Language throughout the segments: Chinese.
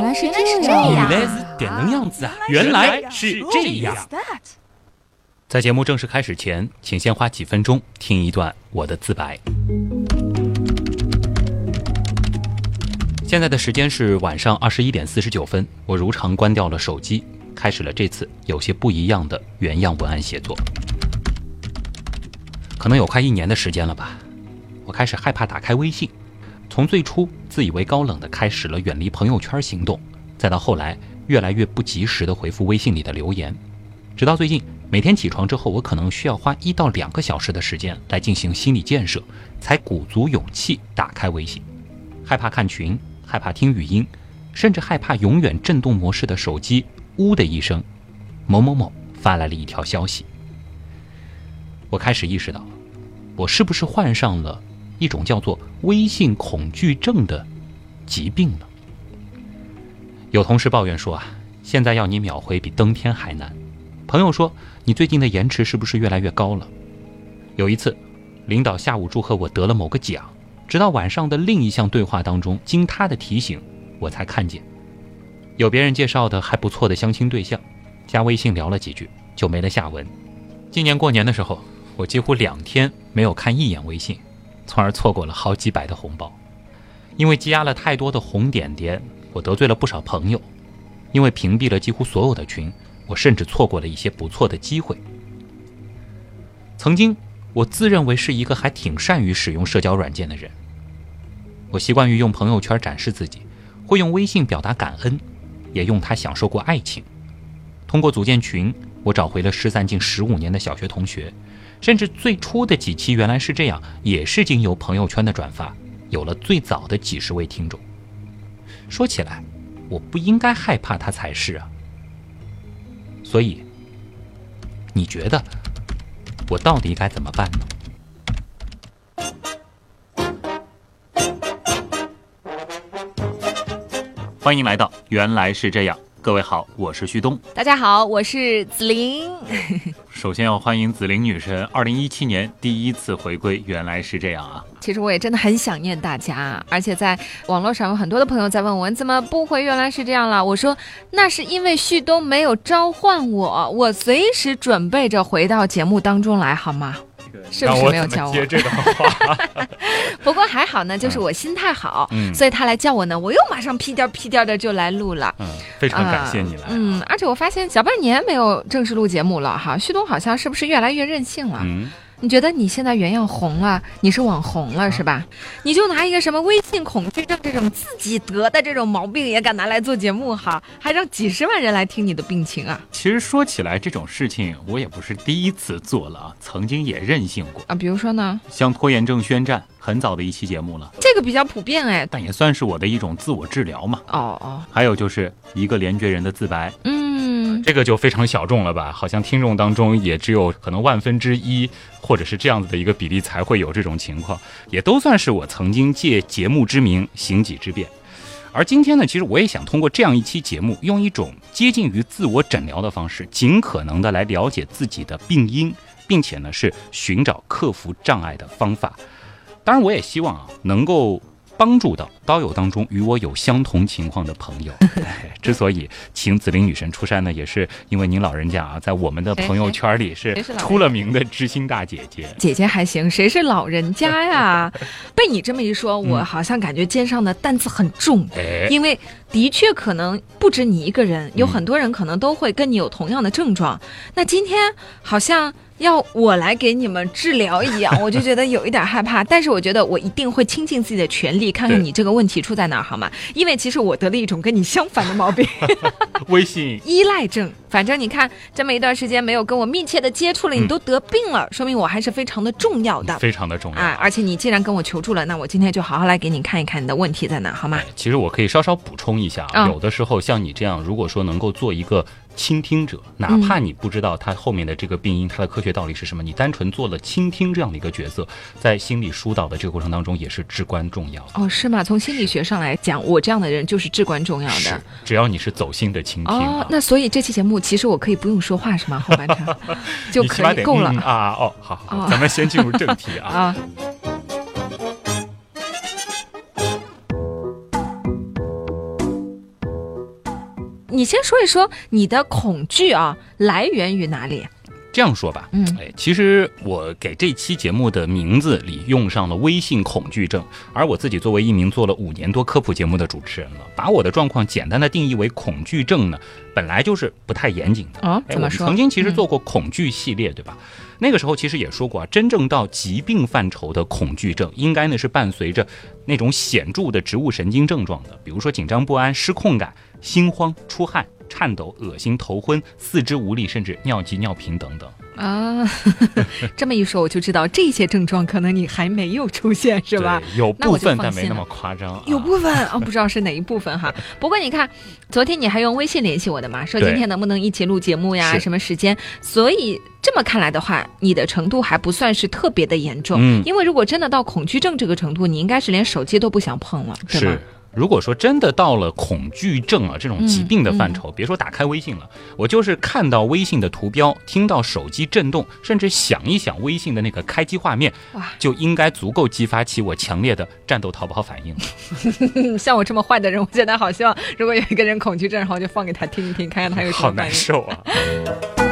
样，原来是这样原来是点能样子啊！原来是这样。在节目正式开始前，请先花几分钟听一段我的自白。现在的时间是晚上二十一点四十九分，我如常关掉了手机，开始了这次有些不一样的原样文案写作。可能有快一年的时间了吧，我开始害怕打开微信。从最初自以为高冷的开始了远离朋友圈行动，再到后来越来越不及时的回复微信里的留言，直到最近每天起床之后，我可能需要花一到两个小时的时间来进行心理建设，才鼓足勇气打开微信。害怕看群，害怕听语音，甚至害怕永远震动模式的手机“呜”的一声，某某某发来了一条消息。我开始意识到，我是不是患上了？一种叫做微信恐惧症的疾病呢。有同事抱怨说啊，现在要你秒回比登天还难。朋友说你最近的延迟是不是越来越高了？有一次，领导下午祝贺我得了某个奖，直到晚上的另一项对话当中，经他的提醒，我才看见有别人介绍的还不错的相亲对象，加微信聊了几句就没了下文。今年过年的时候，我几乎两天没有看一眼微信。从而错过了好几百的红包，因为积压了太多的红点点，我得罪了不少朋友；因为屏蔽了几乎所有的群，我甚至错过了一些不错的机会。曾经，我自认为是一个还挺善于使用社交软件的人，我习惯于用朋友圈展示自己，会用微信表达感恩，也用它享受过爱情。通过组建群，我找回了失散近十五年的小学同学。甚至最初的几期原来是这样，也是经由朋友圈的转发，有了最早的几十位听众。说起来，我不应该害怕他才是啊。所以，你觉得我到底该怎么办呢？欢迎来到原来是这样。各位好，我是旭东。大家好，我是紫菱。首先要欢迎紫菱女神，二零一七年第一次回归，原来是这样啊！其实我也真的很想念大家，而且在网络上有很多的朋友在问我，你怎么不回？原来是这样了。我说那是因为旭东没有召唤我，我随时准备着回到节目当中来，好吗？是不是没有教我？接这个话。不过还好呢，就是我心态好，所以他来叫我呢，我又马上屁颠屁颠的就来录了。嗯，非常感谢你来。嗯，而且我发现小半年没有正式录节目了哈，旭东好像是不是越来越任性了？嗯。你觉得你现在原样红了，你是网红了是吧？你就拿一个什么微信恐惧症这种自己得的这种毛病也敢拿来做节目哈，还让几十万人来听你的病情啊！其实说起来这种事情我也不是第一次做了啊，曾经也任性过啊。比如说呢，像拖延症宣战，很早的一期节目了，这个比较普遍哎，但也算是我的一种自我治疗嘛。哦哦，还有就是一个连觉人的自白，嗯。这个就非常小众了吧？好像听众当中也只有可能万分之一，或者是这样子的一个比例才会有这种情况，也都算是我曾经借节目之名行己之变。而今天呢，其实我也想通过这样一期节目，用一种接近于自我诊疗的方式，尽可能的来了解自己的病因，并且呢是寻找克服障碍的方法。当然，我也希望啊能够。帮助到刀友当中与我有相同情况的朋友。之所以请紫菱女神出山呢，也是因为您老人家啊，在我们的朋友圈里是出了名的知心大姐姐。姐姐还行，谁是老人家呀？被你这么一说，我好像感觉肩上的担子很重。因为的确可能不止你一个人，有很多人可能都会跟你有同样的症状。那今天好像。要我来给你们治疗一样，我就觉得有一点害怕。但是我觉得我一定会倾尽自己的全力，看看你这个问题出在哪儿，好吗？因为其实我得了一种跟你相反的毛病—— 微信 依赖症。反正你看，这么一段时间没有跟我密切的接触了，你都得病了，说明我还是非常的重要的，非常的重要啊！而且你既然跟我求助了，那我今天就好好来给你看一看你的问题在哪，好吗？其实我可以稍稍补充一下，有的时候像你这样，如果说能够做一个。倾听者，哪怕你不知道他后面的这个病因，他的科学道理是什么，你单纯做了倾听这样的一个角色，在心理疏导的这个过程当中也是至关重要的。哦，是吗？从心理学上来讲，我这样的人就是至关重要的。只要你是走心的倾听。哦，那所以这期节目其实我可以不用说话是吗？后半场 就可以够了啊！哦，好好，咱们先进入正题啊。啊。你先说一说你的恐惧啊来源于哪里？这样说吧，嗯，哎，其实我给这期节目的名字里用上了微信恐惧症，而我自己作为一名做了五年多科普节目的主持人了，把我的状况简单的定义为恐惧症呢，本来就是不太严谨的。哦，怎么说？曾经其实做过恐惧系列，对吧？那个时候其实也说过啊，真正到疾病范畴的恐惧症，应该呢是伴随着那种显著的植物神经症状的，比如说紧张不安、失控感、心慌、出汗。颤抖、恶心、头昏、四肢无力，甚至尿急、尿频等等啊！这么一说，我就知道这些症状可能你还没有出现，是吧？有部分，但没那么夸张。有部分啊，不知道是哪一部分哈。不过你看，昨天你还用微信联系我的嘛，说今天能不能一起录节目呀？什么时间？所以这么看来的话，你的程度还不算是特别的严重。嗯。因为如果真的到恐惧症这个程度，你应该是连手机都不想碰了，对吗？如果说真的到了恐惧症啊这种疾病的范畴，别说打开微信了，我就是看到微信的图标，听到手机震动，甚至想一想微信的那个开机画面，哇，就应该足够激发起我强烈的战斗逃跑反应了。像我这么坏的人，我现在好希望，如果有一个人恐惧症，然后就放给他听一听，看看他有什么反应。好难受啊。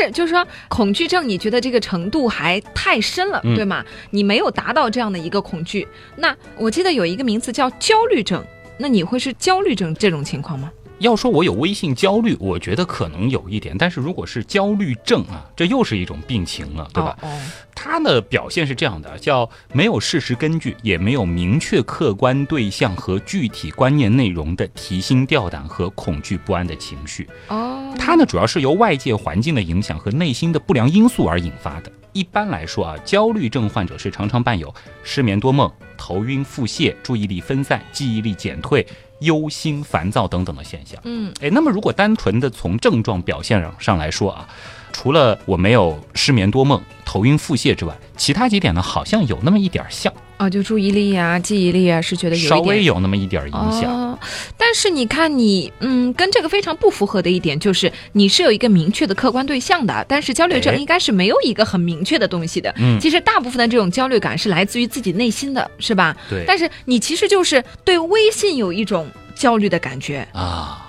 但是，就是说，恐惧症，你觉得这个程度还太深了，对吗？你没有达到这样的一个恐惧。那我记得有一个名词叫焦虑症，那你会是焦虑症这种情况吗？要说我有微信焦虑，我觉得可能有一点，但是如果是焦虑症啊，这又是一种病情了，对吧？哦，它的表现是这样的，叫没有事实根据，也没有明确客观对象和具体观念内容的提心吊胆和恐惧不安的情绪。哦，它呢主要是由外界环境的影响和内心的不良因素而引发的。一般来说啊，焦虑症患者是常常伴有失眠多梦、头晕腹泻、注意力分散、记忆力减退。忧心、烦躁等等的现象。嗯，哎，那么如果单纯的从症状表现上上来说啊，除了我没有失眠多梦、头晕腹泻之外，其他几点呢，好像有那么一点像。啊，就注意力啊、记忆力啊，是觉得有稍微有那么一点影响。但是你看，你嗯，跟这个非常不符合的一点就是，你是有一个明确的客观对象的，但是焦虑症应该是没有一个很明确的东西的。嗯，其实大部分的这种焦虑感是来自于自己内心的，是吧？对。但是你其实就是对微信有一种焦虑的感觉啊。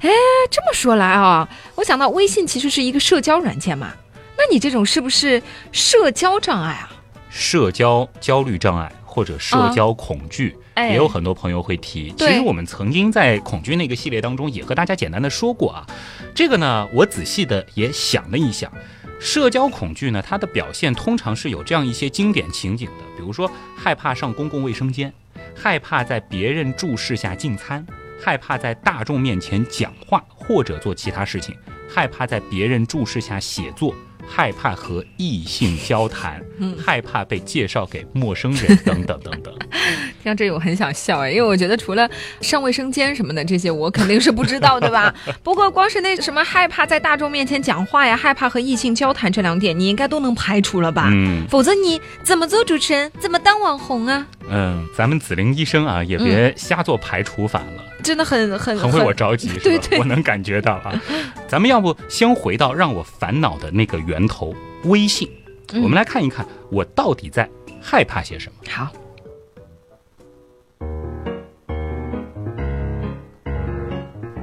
哎，这么说来啊，我想到微信其实是一个社交软件嘛。那你这种是不是社交障碍啊？社交焦虑障碍或者社交恐惧，也有很多朋友会提。其实我们曾经在恐惧那个系列当中也和大家简单的说过啊。这个呢，我仔细的也想了一想，社交恐惧呢，它的表现通常是有这样一些经典情景的，比如说害怕上公共卫生间，害怕在别人注视下进餐，害怕在大众面前讲话或者做其他事情，害怕在别人注视下写作。害怕和异性交谈，害怕被介绍给陌生人，等等等等。听到这里我很想笑哎，因为我觉得除了上卫生间什么的这些，我肯定是不知道，对吧？不过光是那什么害怕在大众面前讲话呀，害怕和异性交谈这两点，你应该都能排除了吧？嗯，否则你怎么做主持人，怎么当网红啊？嗯，咱们紫菱医生啊，也别瞎做排除法了。真的很很很为我着急，对对，我能感觉到啊。咱们要不先回到让我烦恼的那个源头——微信，我们来看一看我到底在害怕些什么。好，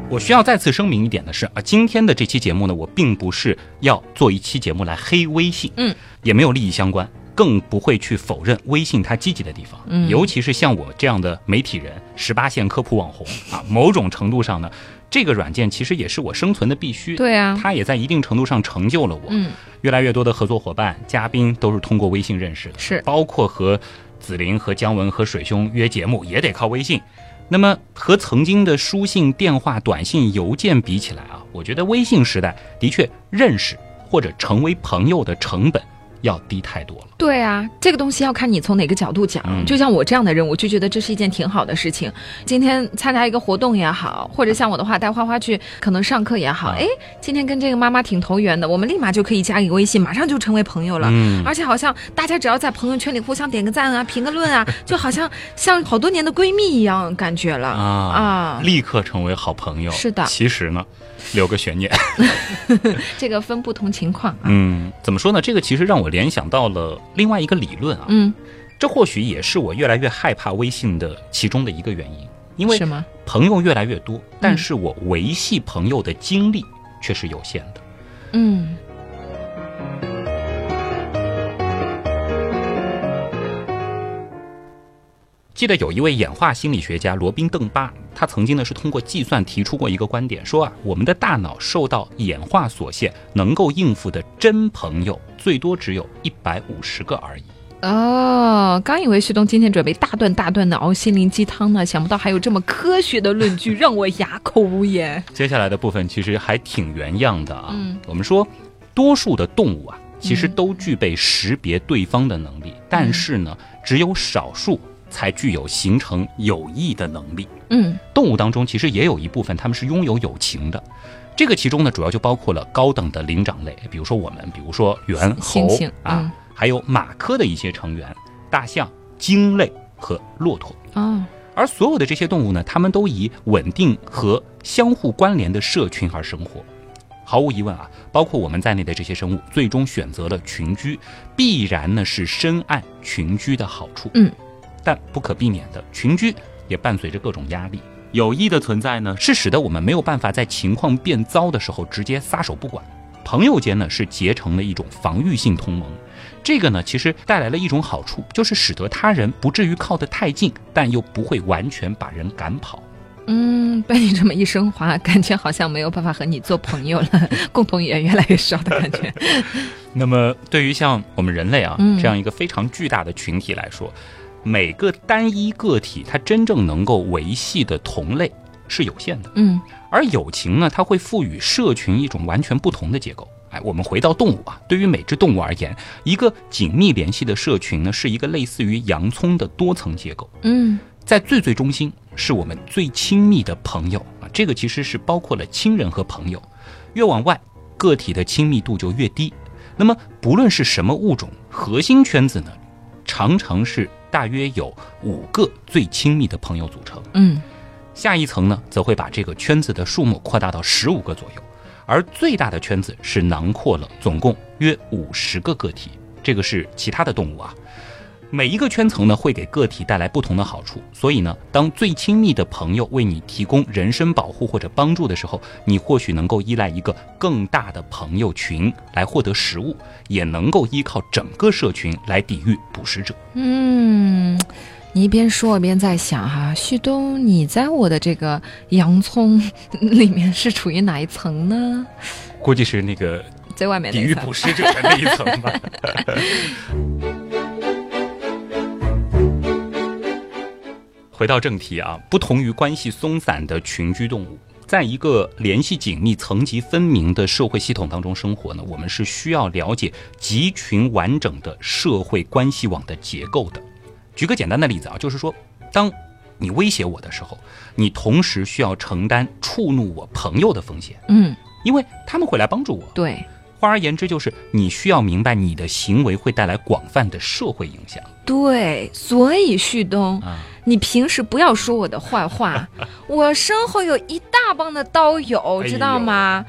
我需要再次声明一点的是啊，今天的这期节目呢，我并不是要做一期节目来黑微信，嗯，也没有利益相关。更不会去否认微信它积极的地方，嗯，尤其是像我这样的媒体人、十八线科普网红 啊，某种程度上呢，这个软件其实也是我生存的必须。对啊，它也在一定程度上成就了我。嗯，越来越多的合作伙伴、嘉宾都是通过微信认识的，是包括和紫菱、和姜文、和水兄约节目也得靠微信。那么和曾经的书信、电话、短信、邮件比起来啊，我觉得微信时代的确认识或者成为朋友的成本。要低太多了。对啊，这个东西要看你从哪个角度讲。就像我这样的人，我就觉得这是一件挺好的事情。今天参加一个活动也好，或者像我的话带花花去可能上课也好，哎，今天跟这个妈妈挺投缘的，我们立马就可以加一个微信，马上就成为朋友了。嗯，而且好像大家只要在朋友圈里互相点个赞啊、评个论啊，就好像像好多年的闺蜜一样感觉了啊啊，立刻成为好朋友。是的，其实呢。留个悬念，这个分不同情况啊。嗯，怎么说呢？这个其实让我联想到了另外一个理论啊。嗯，这或许也是我越来越害怕微信的其中的一个原因，因为是吗？朋友越来越多，但是我维系朋友的精力却是有限的。嗯。记得有一位演化心理学家罗宾·邓巴，他曾经呢是通过计算提出过一个观点，说啊，我们的大脑受到演化所限，能够应付的真朋友最多只有一百五十个而已。哦，刚以为旭东今天准备大段大段的熬心灵鸡汤呢，想不到还有这么科学的论据，让我哑口无言。接下来的部分其实还挺原样的啊。嗯，我们说，多数的动物啊，其实都具备识别对方的能力，但是呢，只有少数。才具有形成友谊的能力。嗯，动物当中其实也有一部分，他们是拥有友情的。这个其中呢，主要就包括了高等的灵长类，比如说我们，比如说猿猴啊，还有马科的一些成员，大象、鲸类和骆驼。哦，而所有的这些动物呢，它们都以稳定和相互关联的社群而生活。毫无疑问啊，包括我们在内的这些生物，最终选择了群居，必然呢是深谙群居的好处。嗯。但不可避免的群居也伴随着各种压力。友谊的存在呢，是使得我们没有办法在情况变糟的时候直接撒手不管。朋友间呢，是结成了一种防御性同盟。这个呢，其实带来了一种好处，就是使得他人不至于靠得太近，但又不会完全把人赶跑。嗯，被你这么一升华，感觉好像没有办法和你做朋友了，共同语言越来越少的感觉。那么，对于像我们人类啊这样一个非常巨大的群体来说，每个单一个体，它真正能够维系的同类是有限的。嗯，而友情呢，它会赋予社群一种完全不同的结构。哎，我们回到动物啊，对于每只动物而言，一个紧密联系的社群呢，是一个类似于洋葱的多层结构。嗯，在最最中心是我们最亲密的朋友啊，这个其实是包括了亲人和朋友。越往外，个体的亲密度就越低。那么，不论是什么物种，核心圈子呢，常常是。大约有五个最亲密的朋友组成，嗯，下一层呢，则会把这个圈子的数目扩大到十五个左右，而最大的圈子是囊括了总共约五十个个体，这个是其他的动物啊。每一个圈层呢，会给个体带来不同的好处，所以呢，当最亲密的朋友为你提供人身保护或者帮助的时候，你或许能够依赖一个更大的朋友群来获得食物，也能够依靠整个社群来抵御捕食者。嗯，你一边说一边在想哈，旭东，你在我的这个洋葱里面是处于哪一层呢？估计是那个在外面抵御捕食者的那一层吧。回到正题啊，不同于关系松散的群居动物，在一个联系紧密、层级分明的社会系统当中生活呢，我们是需要了解集群完整的社会关系网的结构的。举个简单的例子啊，就是说，当你威胁我的时候，你同时需要承担触怒我朋友的风险，嗯，因为他们会来帮助我。对。换而言之，就是你需要明白你的行为会带来广泛的社会影响。对，所以旭东，你平时不要说我的坏话。我身后有一大帮的刀友，知道吗？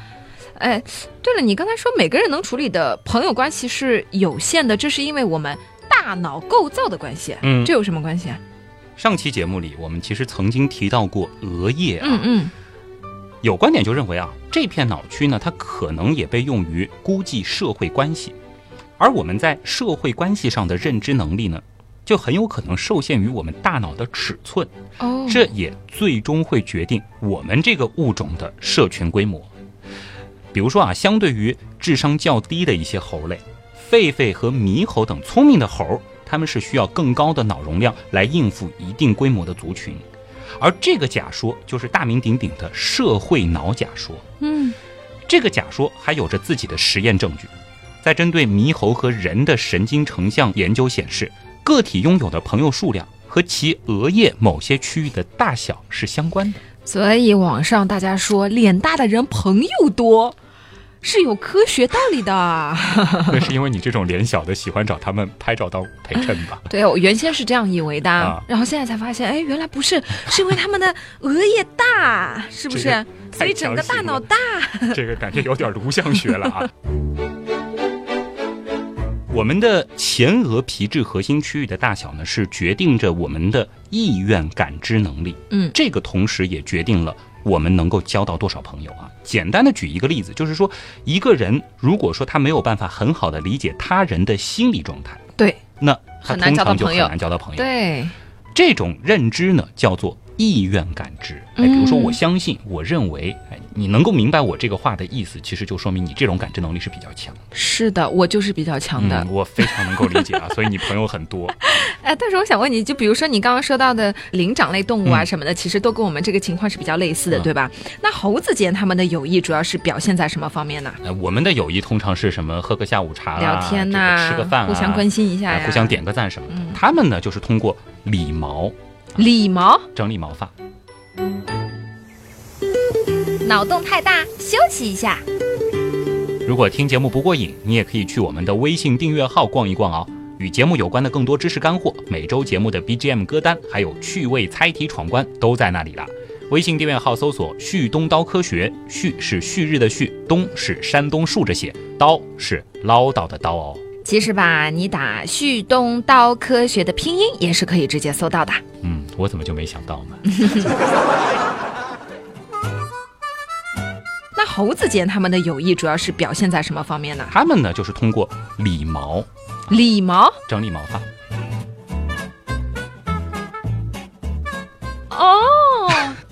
哎，对了，你刚才说每个人能处理的朋友关系是有限的，这是因为我们大脑构造的关系。嗯，这有什么关系啊？上期节目里，我们其实曾经提到过额叶啊。嗯嗯。有观点就认为啊，这片脑区呢，它可能也被用于估计社会关系，而我们在社会关系上的认知能力呢，就很有可能受限于我们大脑的尺寸。哦，这也最终会决定我们这个物种的社群规模。比如说啊，相对于智商较低的一些猴类，狒狒和猕猴等聪明的猴，他们是需要更高的脑容量来应付一定规模的族群。而这个假说就是大名鼎鼎的社会脑假说。嗯，这个假说还有着自己的实验证据，在针对猕猴和人的神经成像研究显示，个体拥有的朋友数量和其额叶某些区域的大小是相关的。所以网上大家说脸大的人朋友多。是有科学道理的，那是因为你这种脸小的喜欢找他们拍照当陪衬吧？对，我原先是这样以为的，然后现在才发现，哎，原来不是，是因为他们的额叶大，是不是？所以整个大脑大。这个感觉有点颅相学了啊。我们的前额皮质核心区域的大小呢，是决定着我们的意愿感知能力。嗯，这个同时也决定了我们能够交到多少朋友啊。简单的举一个例子，就是说，一个人如果说他没有办法很好的理解他人的心理状态，对，那他通常就很难交到朋友。对，这种认知呢，叫做意愿感知。哎，比如说，我相信，我认为，哎，你能够明白我这个话的意思，其实就说明你这种感知能力是比较强的。是的，我就是比较强的。嗯，我非常能够理解啊，所以你朋友很多。哎，但是我想问你，就比如说你刚刚说到的灵长类动物啊嗯什么的，其实都跟我们这个情况是比较类似的，嗯对吧？那猴子间他们的友谊主要是表现在什么方面呢？呃，我们的友谊通常是什么？喝个下午茶啦，聊天呐、这个吃个饭啊，互相关心一下互相点个赞什么的。嗯他们呢，就是通过理毛理毛。整理毛发。脑洞太大，休息一下。如果听节目不过瘾，你也可以去我们的微信订阅号逛一逛哦。与节目有关的更多知识干货，每周节目的 BGM 歌单，还有趣味猜题闯关都在那里了。微信订阅号搜索“旭东刀科学”，旭是旭日的旭，东是山东竖着写，刀是唠叨的刀哦。其实吧，你打“旭东刀科学”的拼音也是可以直接搜到的。嗯，我怎么就没想到呢？那猴子间他们的友谊主要是表现在什么方面呢？他们呢，就是通过理毛理毛整理毛发。哦，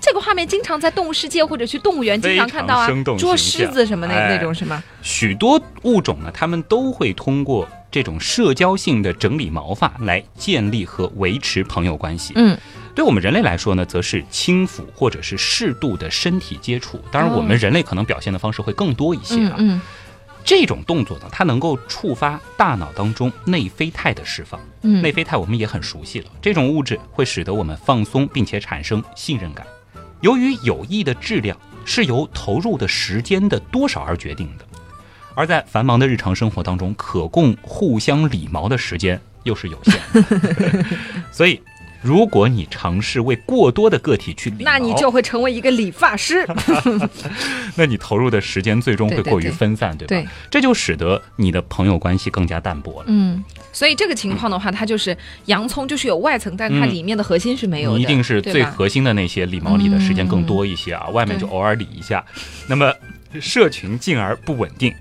这个画面经常在动物世界或者去动物园经常看到啊生，动捉狮子什么那哎那种是吗？许多物种呢，它们都会通过这种社交性的整理毛发来建立和维持朋友关系。嗯，对我们人类来说呢，则是轻抚或者是适度的身体接触。当然，哦我们人类可能表现的方式会更多一些啊。嗯嗯这种动作呢，它能够触发大脑当中内啡肽的释放。嗯，内啡肽我们也很熟悉了，这种物质会使得我们放松，并且产生信任感。由于友谊的质量是由投入的时间的多少而决定的，而在繁忙的日常生活当中，可供互相理毛的时间又是有限的，所以。如果你尝试为过多的个体去理，那你就会成为一个理发师。那你投入的时间最终会过于分散，对吧？对这就使得你的朋友关系更加淡薄了。嗯，所以这个情况的话，它就是洋葱就是有外层，但它嗯里面的核心是没有的，你一定是最核心的那些理毛理的时间更多一些啊，外面就偶尔理一下。那么社群进而不稳定，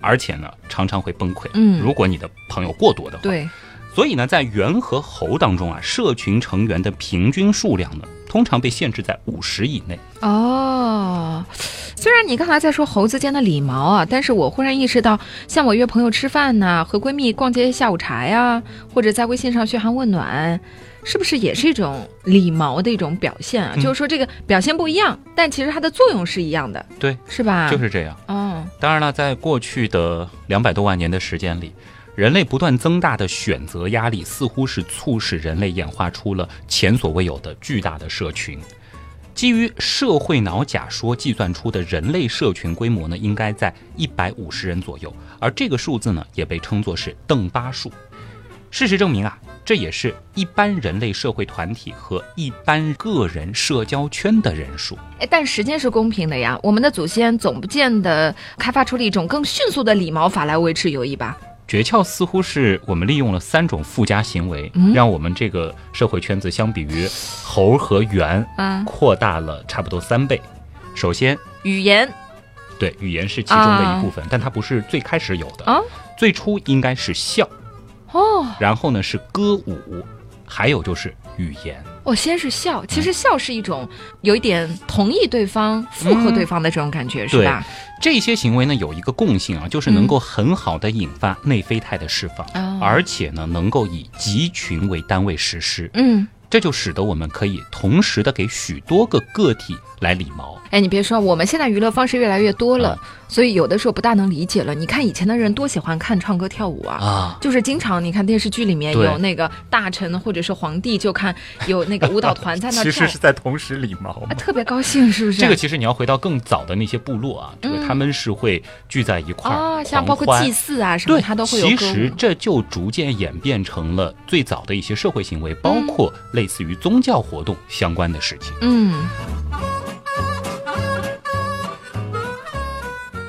而且呢常常会崩溃。嗯如果你的朋友过多的话，对，所以呢，在猿和猴当中啊，社群成员的平均数量呢，通常被限制在五十以内。哦，虽然你刚才在说猴子间的礼貌啊，但是我忽然意识到，像我约朋友吃饭呐、和闺蜜逛街下午茶呀，或者在微信上嘘寒问暖，是不是也是一种礼貌的一种表现啊？嗯就是说这个表现不一样，但其实它的作用是一样的，对，是吧？就是这样。哦，当然了，在过去的两百多万年的时间里，人类不断增大的选择压力，似乎是促使人类演化出了前所未有的巨大的社群。基于社会脑假说计算出的人类社群规模呢，应该在一百五十人左右，而这个数字呢，也被称作是邓巴数。事实证明啊，这也是一般人类社会团体和一般个人社交圈的人数。哎，但时间是公平的呀，我们的祖先总不见得开发出了一种更迅速的理毛法来维持友谊吧？诀窍似乎是我们利用了三种附加行为，嗯让我们这个社会圈子相比于猴和猿啊，扩大了差不多三倍。首先，语言对语言是其中的一部分，但它不是最开始有的。啊，最初应该是笑，哦。然后呢是歌舞，还有就是语言。我先是笑，其实笑是一种有一点同意对方、附和对方的这种感觉，是吧？这些行为呢有一个共性啊，就是能够很好的引发内啡肽的释放，哦而且呢能够以集群为单位实施。嗯，这就使得我们可以同时的给许多个个体来理毛。哎，你别说，我们现在娱乐方式越来越多了，所以有的时候不大能理解了。你看以前的人多喜欢看唱歌跳舞啊。啊，就是经常你看电视剧里面有那个大臣或者是皇帝，就看有那个舞蹈团在那 跳，在同时理毛啊，特别高兴，是不是？这个其实你要回到更早的那些部落啊，这个嗯他们是会聚在一块儿、啊，像包括祭祀啊什么，他，都会有其。实这就逐渐演变成了最早的一些社会行为，包嗯括类似于宗教活动相关的事情。嗯，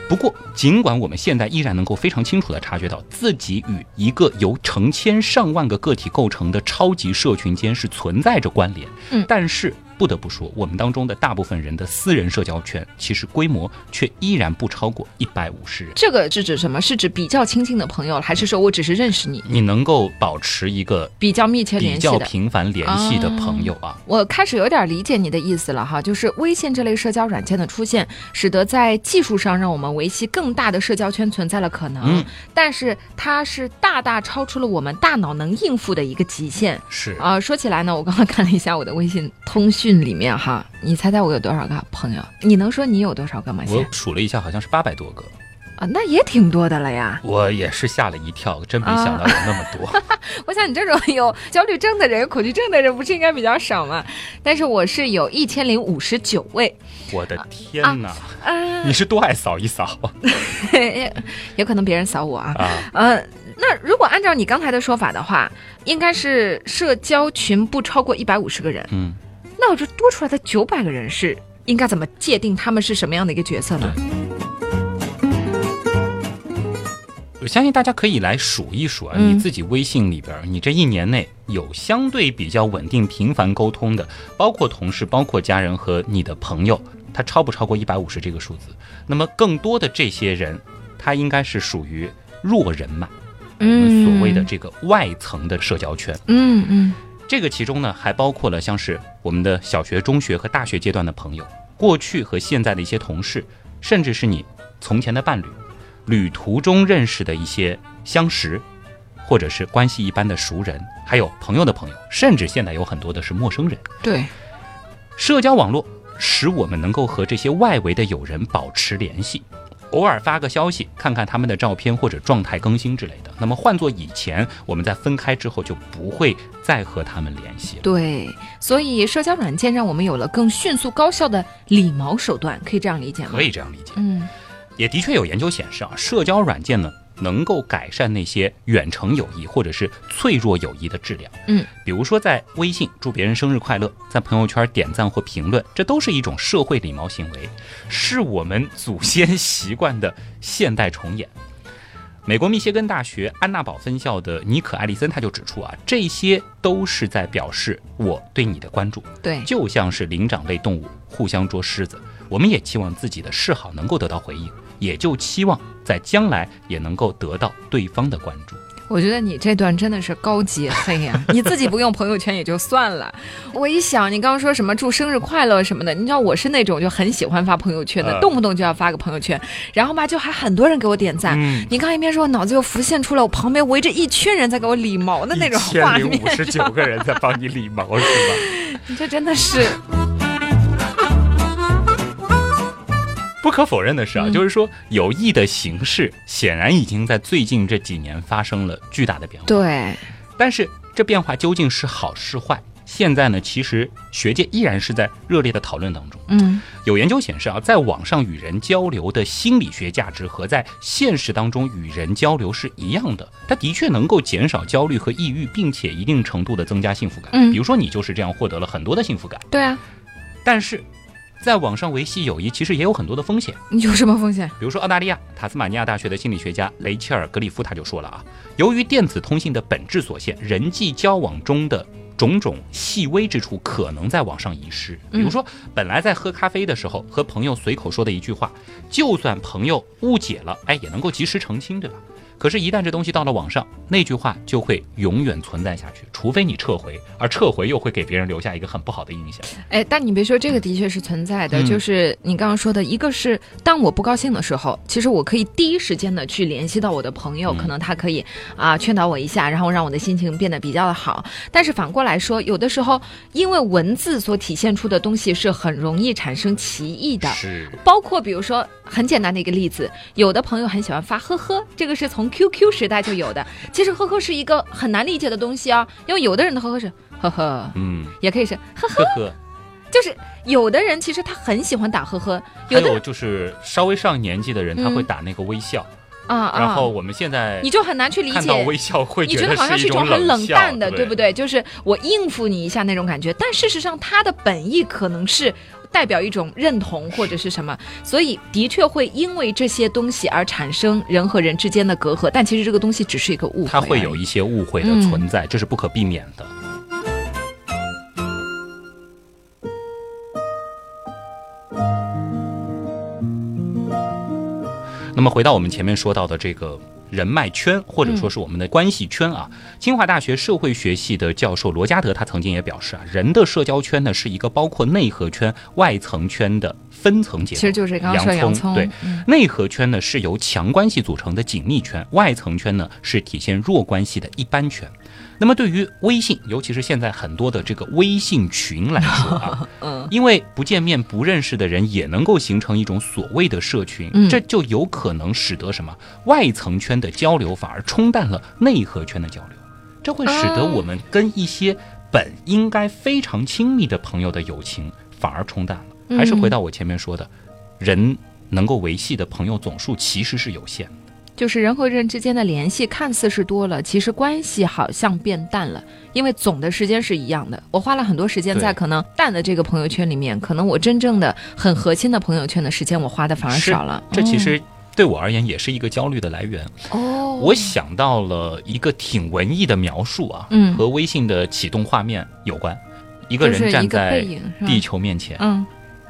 不过，尽管我们现在依然能够非常清楚地察觉到自己与一个由成千上万个个体构成的超级社群间是存在着关联，嗯，但是。不得不说，我们当中的大部分人的私人社交圈，其实规模却依然不超过一百五十人。这个是指什么？是指比较亲近的朋友，还是说我只是认识你？你能够保持一个比较密切、比较频繁联系的朋友啊？我开始有点理解你的意思了哈，就是微信这类社交软件的出现，使得在技术上让我们维系更大的社交圈存在了可能。嗯，但是它是大大超出了我们大脑能应付的一个极限。是啊，说起来呢，我刚刚看了一下我的微信通讯。里面哈，你猜猜我有多少个朋友？你能说你有多少个吗？我数了一下，好像是八百多个啊，那也挺多的了呀。我也是吓了一跳，真没想到有那么多。我想你这种有焦虑症的人、有恐惧症的人，不是应该比较少吗？但是我是有一千零五十九位。我的天哪！你是多爱扫一扫？有可能别人扫我啊。呃，那如果按照你刚才的说法的话，应该是社交群不超过一百五十个人。嗯。那我这多出来的九百个人是应该怎么界定他们是什么样的一个角色呢？我相信大家可以来数一数啊，你自己微信里边，你这一年内有相对比较稳定、频繁沟通的，包括同事、包括家人和你的朋友，他超不超过一百五十这个数字？那么更多的这些人，他应该是属于弱人嘛？嗯，所谓的这个外层的社交圈。嗯嗯。这个其中呢，还包括了像是我们的小学、中学和大学阶段的朋友，过去和现在的一些同事，甚至是你从前的伴侣，旅途中认识的一些相识，或者是关系一般的熟人，还有朋友的朋友，甚至现在有很多的是陌生人。对，社交网络使我们能够和这些外围的友人保持联系。偶尔发个消息，看看他们的照片或者状态更新之类的。那么换做以前，我们在分开之后就不会再和他们联系了。对，所以社交软件让我们有了更迅速高效的礼貌手段，可以这样理解吗？可以这样理解。嗯，也的确有研究显示啊，社交软件呢。能够改善那些远程友谊或者是脆弱友谊的质量。嗯，比如说在微信祝别人生日快乐，在朋友圈点赞或评论，这都是一种社会礼貌行为，是我们祖先习惯的现代重演。美国密歇根大学安娜堡分校的尼可·艾利森他就指出啊，这些都是在表示我对你的关注。对，就像是灵长类动物互相捉狮子，我们也期望自己的示好能够得到回应。也就期望在将来也能够得到对方的关注。我觉得你这段真的是高级黑呀！你自己不用朋友圈也就算了，我一想你刚刚说什么祝生日快乐什么的，你知道我是那种就很喜欢发朋友圈的，动不动就要发个朋友圈，然后吧就还很多人给我点赞。你刚一边说，我脑子又浮现出了我旁边围着一圈人在给我理毛的那种画面。五十九个人在帮你理毛是吧？你 这真的是。不可否认的是啊，就是说有意的形式显然已经在最近这几年发生了巨大的变化。对，但是这变化究竟是好是坏？现在呢，其实学界依然是在热烈的讨论当中。嗯，有研究显示啊，在网上与人交流的心理学价值和在现实当中与人交流是一样的，它的确能够减少焦虑和抑郁，并且一定程度的增加幸福感。嗯，比如说你就是这样获得了很多的幸福感。对啊，但是。在网上维系友谊，其实也有很多的风险。有什么风险？比如说，澳大利亚塔斯马尼亚大学的心理学家雷切尔·格里夫他就说了啊，由于电子通信的本质所限，人际交往中的种种细微之处可能在网上遗失。比如说，本来在喝咖啡的时候和朋友随口说的一句话，就算朋友误解了，哎，也能够及时澄清，对吧？可是，一旦这东西到了网上，那句话就会永远存在下去，除非你撤回，而撤回又会给别人留下一个很不好的印象。哎，但你别说，这个的确是存在的，就是你刚刚说的，一个是当我不高兴的时候，其实我可以第一时间的去联系到我的朋友，可能他可以啊劝导我一下，然后让我的心情变得比较的好。但是反过来说，有的时候因为文字所体现出的东西是很容易产生歧义的，是包括比如说很简单的一个例子，有的朋友很喜欢发呵呵，这个是从。QQ 时代就有的，其实呵呵是一个很难理解的东西啊，因为有的人的呵呵是呵呵，嗯，也可以是呵呵呵，就是有的人其实他很喜欢打呵呵，有的就是稍微上年纪的人他会打那个微笑，啊啊，然后我们现在你就很难去理看到解。微笑会你觉得好像是一种很冷淡的，对不？对？就是我应付你一下那种感觉，但事实上他的本意可能是代表一种认同或者是什么，所以的确会因为这些东西而产生人和人之间的隔阂，但其实这个东西只是一个误会，它会有一些误会的嗯存在，这是不可避免的。那么回到我们前面说到的这个人脉圈，或者说是我们的关系圈啊，清华大学社会学系的教授罗加德他曾经也表示啊，人的社交圈呢是一个包括内核圈、外层圈的分层结构。其实就是刚刚说洋葱，对，嗯内核圈呢是由强关系组成的紧密圈，外层圈呢是体现弱关系的一般圈。那么对于微信，尤其是现在很多的这个微信群来说啊，嗯因为不见面不认识的人也能够形成一种所谓的社群，嗯这就有可能使得什么外层圈的交流反而冲淡了内核圈的交流，这会使得哦我们跟一些本应该非常亲密的朋友的友情反而冲淡了。还是回到我前面说的，人能够维系的朋友总数其实是有限的。就是人和人之间的联系看似是多了，其实关系好像变淡了，因为总的时间是一样的。我花了很多时间在可能淡的这个朋友圈里面，可能我真正的很核心的朋友圈的时间，我花的反而少了。这其实对我而言也是一个焦虑的来源。哦，我想到了一个挺文艺的描述啊，嗯和微信的启动画面有关。一个人站在地球面前，嗯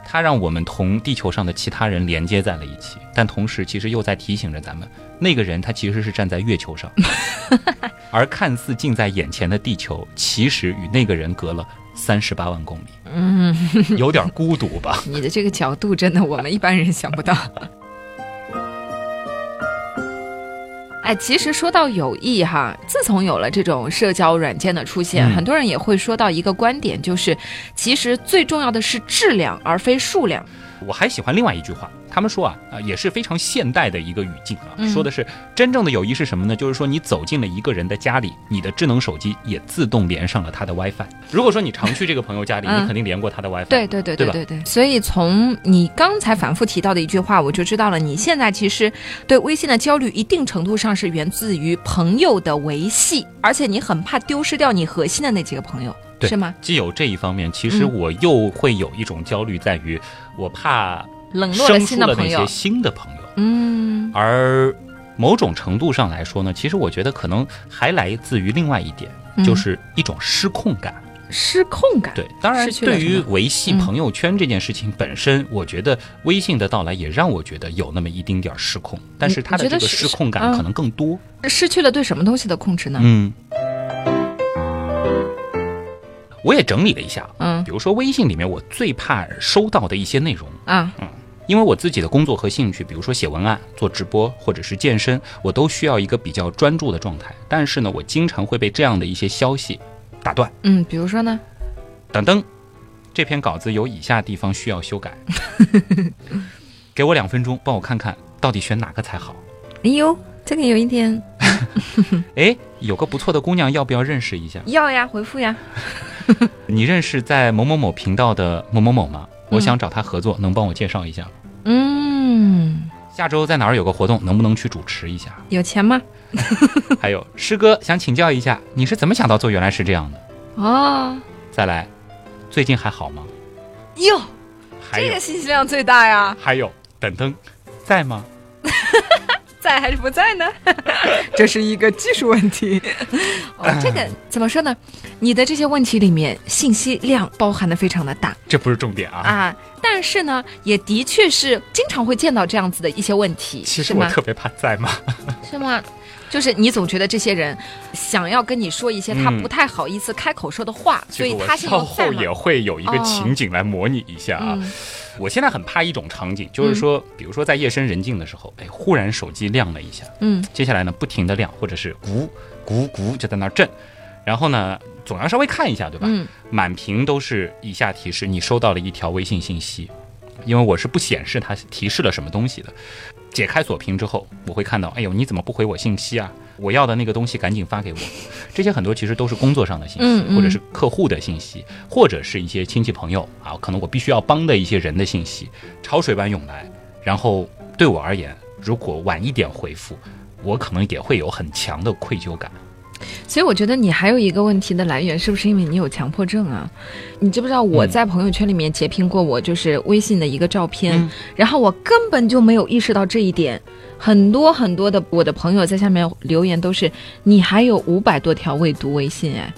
他让我们同地球上的其他人连接在了一起，但同时其实又在提醒着咱们，那个人他其实是站在月球上，而看似近在眼前的地球，其实与那个人隔了三十八万公里，嗯，有点孤独吧？你的这个角度真的我们一般人想不到。哎，其实说到友谊哈，自从有了这种社交软件的出现，嗯很多人也会说到一个观点，就是其实最重要的是质量，而非数量。我还喜欢另外一句话，他们说啊啊也是非常现代的一个语境啊，嗯说的是真正的友谊是什么呢？就是说你走进了一个人的家里，你的智能手机也自动连上了他的 WiFi。如果说你常去这个朋友家里，嗯你肯定连过他的 WiFi。对对对对吧对对。所以从你刚才反复提到的一句话，我就知道了，你现在其实对微信的焦虑，一定程度上是源自于朋友的维系，而且你很怕丢失掉你核心的那几个朋友，对是吗？既有这一方面，其实嗯我又会有一种焦虑，在于我怕冷落了那些新的朋友，新的朋友，嗯而某种程度上来说呢，其实我觉得可能还来自于另外一点，嗯就是一种失控感。失控感。对，当然对于维系嗯朋友圈这件事情本身，我觉得微信的到来也让我觉得有那么一丁点儿失控，但是它的这个失控感嗯可能更多。失去了对什么东西的控制呢？嗯，我也整理了一下，嗯比如说微信里面我最怕收到的一些内容。啊，因为我自己的工作和兴趣，比如说写文案、做直播或者是健身，我都需要一个比较专注的状态。但是呢，我经常会被这样的一些消息打断。嗯，比如说呢？等等，这篇稿子有以下地方需要修改，给我两分钟，帮我看看到底选哪个才好。哎呦，这个有一点 哎，有个不错的姑娘，要不要认识一下？要呀，回复呀。你认识在某某某频道的某某某吗？我嗯想找他合作，能帮我介绍一下吗？嗯，下周在哪儿有个活动，能不能去主持一下？有钱吗？还有师哥想请教一下，你是怎么想到做原来是这样的？哦，再来，最近还好吗？哟，这个信息量最大呀，还有，等等，在吗？在还是不在呢？这是一个技术问题。哦，这个怎么说呢？你的这些问题里面信息量包含的非常的大这不是重点啊。啊，但是呢，也的确是经常会见到这样子的一些问题，其实？我特别怕在吗？是吗？就是你总觉得这些人想要跟你说一些他嗯不太好意思开口说的话，所以这个他现我稍后在在嘛。也会有一个哦情景来模拟一下啊。嗯我现在很怕一种场景，就是说，比如说在夜深人静的时候，哎，忽然手机亮了一下，嗯接下来呢不停的亮，或者是咕咕咕就在那儿震，然后呢总要稍微看一下，对吧？嗯满屏都是以下提示，你收到了一条微信信息，因为我是不显示它提示了什么东西的。解开锁屏之后，我会看到，哎呦，你怎么不回我信息啊？我要的那个东西赶紧发给我。这些很多其实都是工作上的信息，或者是客户的信息，或者是一些亲戚朋友啊，可能我必须要帮的一些人的信息，潮水般涌来。然后对我而言，如果晚一点回复，我可能也会有很强的愧疚感。所以我觉得你还有一个问题的来源，是不是因为你有强迫症啊？你知不知道我在朋友圈里面截屏过我就是微信的一个照片，嗯然后我根本就没有意识到这一点。很多很多的我的朋友在下面留言都是你还有五百多条未读微信哎，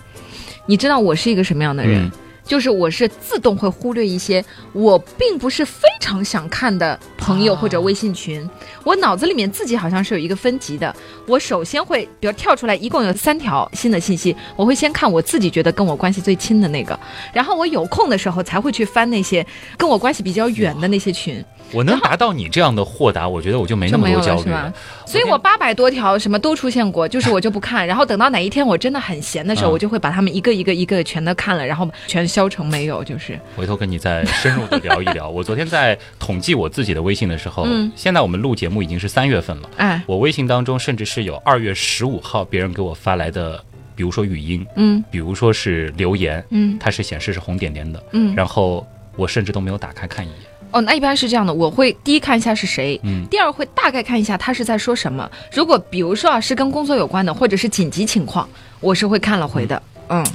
你知道我是一个什么样的人？嗯就是我是自动会忽略一些我并不是非常想看的朋友啊。或者微信群，我脑子里面自己好像是有一个分级的。我首先会，比如跳出来一共有三条新的信息，我会先看我自己觉得跟我关系最亲的那个，然后我有空的时候才会去翻那些跟我关系比较远的那些群，我能达到你这样的豁达，我觉得我就没那么多焦虑了？所以我八百多条什么都出现过，就是我就不看，然后等到哪一天我真的很闲的时候，嗯我就会把他们一个一个一个全都看了，然后全消成没有，就是回头跟你再深入的聊一聊。我昨天在统计我自己的微信的时候，嗯现在我们录节目已经是三月份了，哎，我微信当中甚至是有二月十五号别人给我发来的，比如说语音，嗯比如说是留言，嗯它是显示是红点点的，嗯。然后我甚至都没有打开看一眼。哦，那一般是这样的，我会第一看一下是谁，嗯第二会大概看一下他是在说什么。如果比如说啊是跟工作有关的，或者是紧急情况，我是会看了回的。嗯，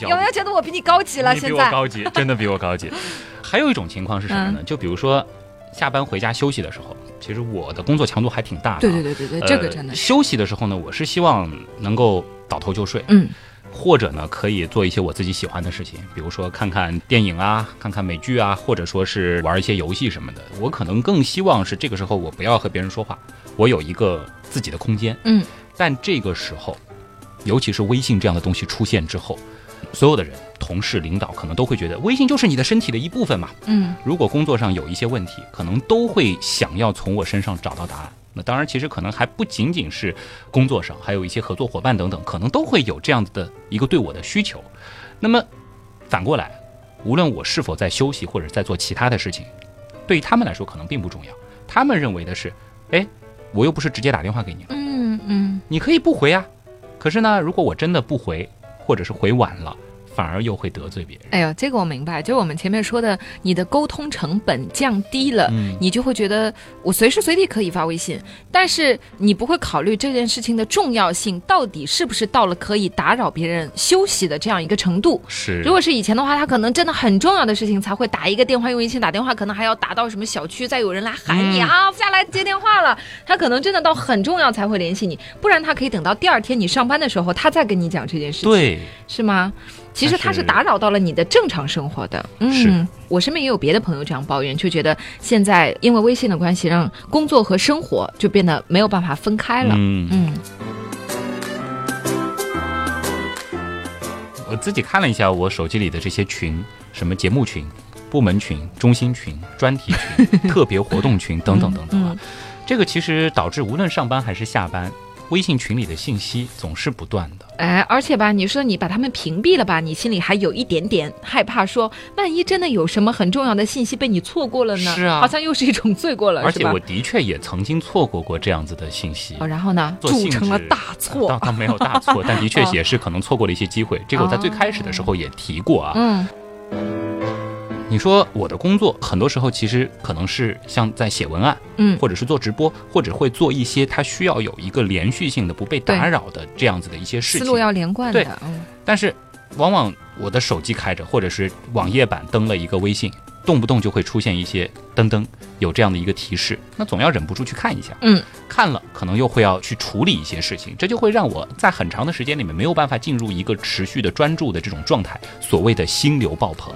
有没有觉得我比你高级了？现在我高级，真的比我高级。还有一种情况是什么呢？就比如说下班回家休息的时候，其实我的工作强度还挺大的、啊。对对对对对，呃这个真的，休息的时候呢，我是希望能够倒头就睡，嗯或者呢可以做一些我自己喜欢的事情，比如说看看电影啊，看看美剧啊，或者说是玩一些游戏什么的。我可能更希望是这个时候我不要和别人说话，我有一个自己的空间。嗯，但这个时候，尤其是微信这样的东西出现之后，所有的人、同事、领导可能都会觉得微信就是你的身体的一部分嘛。嗯如果工作上有一些问题，可能都会想要从我身上找到答案。那当然，其实可能还不仅仅是工作上，还有一些合作伙伴等等，可能都会有这样子的一个对我的需求。那么反过来，无论我是否在休息或者在做其他的事情，对于他们来说可能并不重要。他们认为的是，哎，我又不是直接打电话给你了，嗯嗯，你可以不回啊。可是呢，如果我真的不回，或者是回晚了，反而又会得罪别人。哎呦，这个我明白，就是我们前面说的，你的沟通成本降低了，嗯你就会觉得我随时随地可以发微信，但是你不会考虑这件事情的重要性到底是不是到了可以打扰别人休息的这样一个程度。是，如果是以前的话，他可能真的很重要的事情才会打一个电话，用微信打电话，可能还要打到什么小区，再有人来喊你、嗯啊，下来接电话了。他可能真的到很重要才会联系你，不然他可以等到第二天你上班的时候，他再跟你讲这件事情。对，是吗？其实它是打扰到了你的正常生活的。嗯，是。我身边也有别的朋友这样抱怨，就觉得现在因为微信的关系，让工作和生活就变得没有办法分开了。嗯。嗯。我自己看了一下我手机里的这些群，什么节目群、部门群、中心群、专题群、特别活动群等等等等啊，嗯。这个其实导致无论上班还是下班，微信群里的信息总是不断的。哎，而且吧，你说你把他们屏蔽了吧，你心里还有一点点害怕说，万一真的有什么很重要的信息被你错过了呢？是啊好像又是一种罪过了，而且我？的确也曾经错过过这样子的信息。哦，然后呢，铸成了大错倒。倒没有大错，但的确哦 也是可能错过了一些机会。这个我在最开始的时候也提过啊。嗯你说我的工作很多时候其实可能是像在写文案，嗯或者是做直播，或者会做一些它需要有一个连续性的、不被打扰的这样子的一些事情。思路要连贯对的。嗯但是往往我的手机开着，或者是网页版登了一个微信，动不动就会出现一些噔噔有这样的一个提示，那总要忍不住去看一下。嗯，看了可能又会要去处理一些事情，这就会让我在很长的时间里面没有办法进入一个持续的专注的这种状态，所谓的心流爆棚。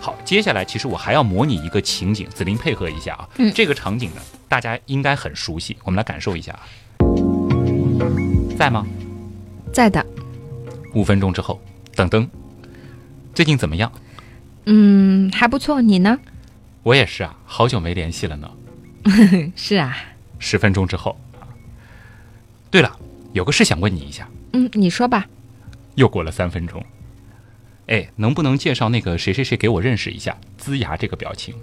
好，接下来其实我还要模拟一个情景，子林配合一下啊。嗯这个场景呢，大家应该很熟悉，我们来感受一下啊。在吗？在的。五分钟之后，等等，最近怎么样？嗯，还不错，你呢？我也是啊，好久没联系了呢。是啊。十分钟之后啊，对了，有个事想问你一下。嗯，你说吧。又过了三分钟，哎，能不能介绍那个谁谁谁给我认识一下？龇牙这个表情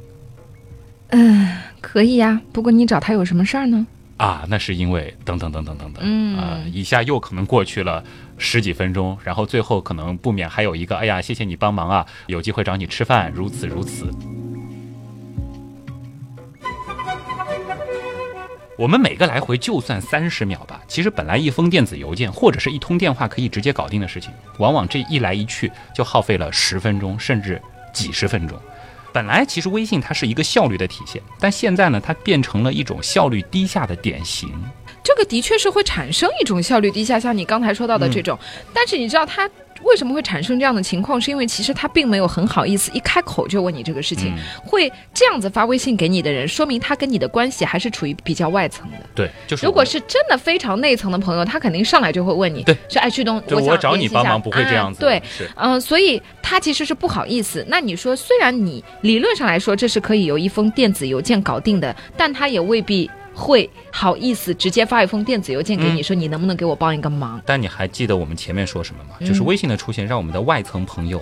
嗯，可以呀、不过你找他有什么事儿呢？啊，那是因为等等等等等等，嗯啊，一下又可能过去了十几分钟，然后最后可能不免还有一个，哎呀，谢谢你帮忙啊，有机会找你吃饭，如此如此。我们每个来回就算三十秒吧，其实本来一封电子邮件或者是一通电话可以直接搞定的事情，往往这一来一去就耗费了十分钟甚至几十分钟。本来其实微信它是一个效率的体现，但现在呢，它变成了一种效率低下的典型。这个的确是会产生一种效率低下，像你刚才说到的这种。但是你知道它为什么会产生这样的情况？是因为其实他并没有很好意思一开口就问你这个事情，会这样子发微信给你的人，说明他跟你的关系还是处于比较外层的。对，就是如果是真的非常内层的朋友，他肯定上来就会问你，对，是爱旭东，我找你帮忙不会这样子。对，嗯，所以他其实是不好意思。那你说，虽然你理论上来说这是可以由一封电子邮件搞定的，但他也未必。会好意思直接发一封电子邮件给你，说你能不能给我帮一个忙？但你还记得我们前面说什么吗？就是微信的出现让我们的外层朋友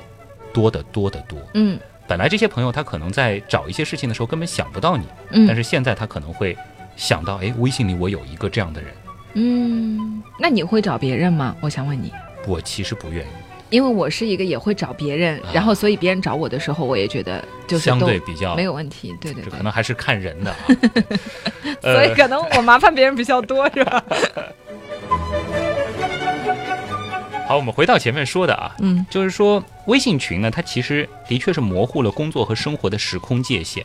多得多得多。嗯，本来这些朋友他可能在找一些事情的时候根本想不到你，但是现在他可能会想到，哎，微信里我有一个这样的人。嗯，那你会找别人吗？我想问你。我其实不愿意。因为我是一个也会找别人，然后所以别人找我的时候，我也觉得就是相对比较没有问题，对对，这可能还是看人的啊。所以可能我麻烦别人比较多，是吧？好，我们回到前面说的啊，嗯，就是说微信群呢，它其实的确是模糊了工作和生活的时空界限。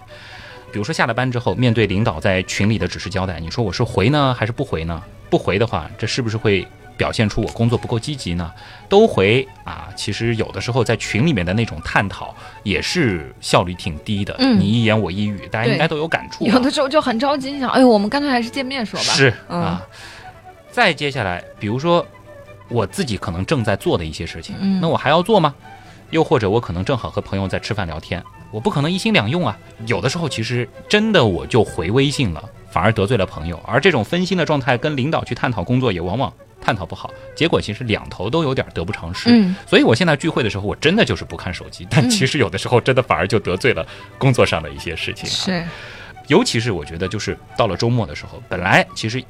比如说下了班之后，面对领导在群里的指示交代，你说我是回呢还是不回呢？不回的话，这是不是会？表现出我工作不够积极呢，都回啊。其实有的时候在群里面的那种探讨也是效率挺低的，你一言我一语，大家应该都有感触。有的时候就很着急，想，哎呦，我们干脆还是见面说吧。是啊，再接下来，比如说我自己可能正在做的一些事情，那我还要做吗？又或者我可能正好和朋友在吃饭聊天，我不可能一心两用啊。有的时候其实真的我就回微信了，反而得罪了朋友。而这种分心的状态，跟领导去探讨工作也往往。探讨不好，结果其实两头都有点得不偿失。嗯，所以我现在聚会的时候，我真的就是不看手机。但其实有的时候，真的反而就得罪了工作上的一些事情。是，尤其是我觉得，就是到了周末的时候，本来其实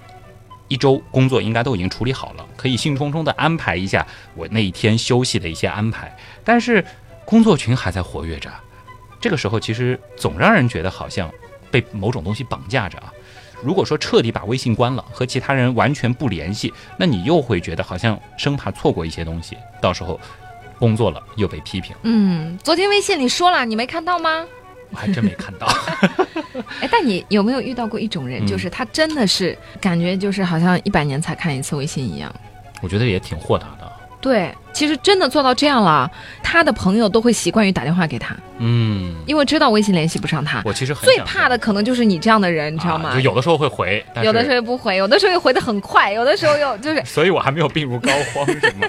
一周工作应该都已经处理好了，可以兴冲冲的安排一下我那一天休息的一些安排。但是工作群还在活跃着，这个时候其实总让人觉得好像被某种东西绑架着啊。如果说彻底把微信关了，和其他人完全不联系，那你又会觉得好像生怕错过一些东西，到时候工作了又被批评。嗯，昨天微信里说了，你没看到吗？我还真没看到。哎，但你有没有遇到过一种人，就是他真的是感觉就是好像一百年才看一次微信一样？我觉得也挺豁达的。对，其实真的做到这样了，他的朋友都会习惯于打电话给他，嗯，因为知道微信联系不上他。我其实最怕的可能就是你这样的人，你知道吗？就有的时候会回，有的时候又不回，有的时候又回的很快，有的时候又就是。所以我还没有病入膏肓，是吗？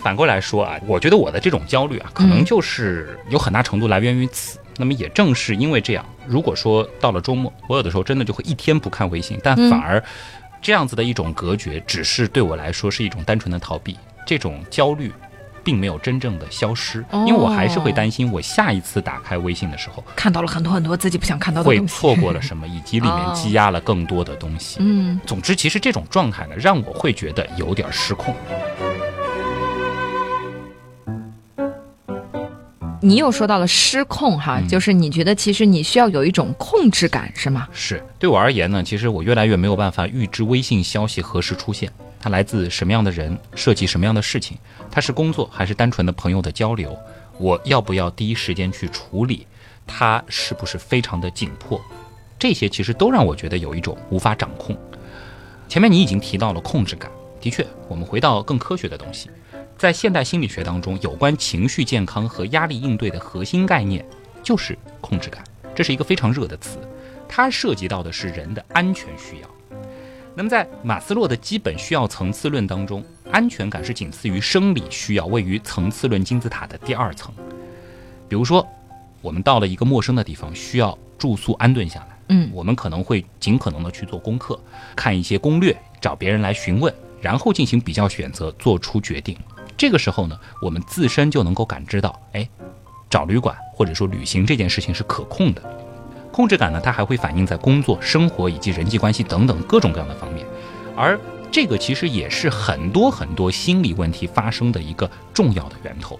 反过来说啊，我觉得我的这种焦虑啊，可能就是有很大程度来源于此。那么也正是因为这样，如果说到了周末，我有的时候真的就会一天不看微信，但反而。这样子的一种隔绝，只是对我来说是一种单纯的逃避。这种焦虑，并没有真正的消失，因为我还是会担心，我下一次打开微信的时候，看到了很多很多自己不想看到的东西，会错过了什么，以及里面 积压了更多的东西。嗯，总之，其实这种状态呢，让我会觉得有点失控。你又说到了失控哈，就是你觉得其实你需要有一种控制感是吗？是。对我而言呢，其实我越来越没有办法预知微信消息何时出现，它来自什么样的人，涉及什么样的事情，它是工作还是单纯的朋友的交流，我要不要第一时间去处理，它是不是非常的紧迫，这些其实都让我觉得有一种无法掌控。前面你已经提到了控制感，的确，我们回到更科学的东西。在现代心理学当中，有关情绪健康和压力应对的核心概念就是控制感，这是一个非常热的词，它涉及到的是人的安全需要。那么在马斯洛的基本需要层次论当中，安全感是仅次于生理需要，位于层次论金字塔的第二层。比如说，我们到了一个陌生的地方，需要住宿安顿下来，嗯，我们可能会尽可能的去做功课，看一些攻略，找别人来询问，然后进行比较选择，做出决定。这个时候呢，我们自身就能够感知到，哎，找旅馆或者说旅行这件事情是可控的。控制感呢，它还会反映在工作、生活以及人际关系等等各种各样的方面，而这个其实也是很多很多心理问题发生的一个重要的源头。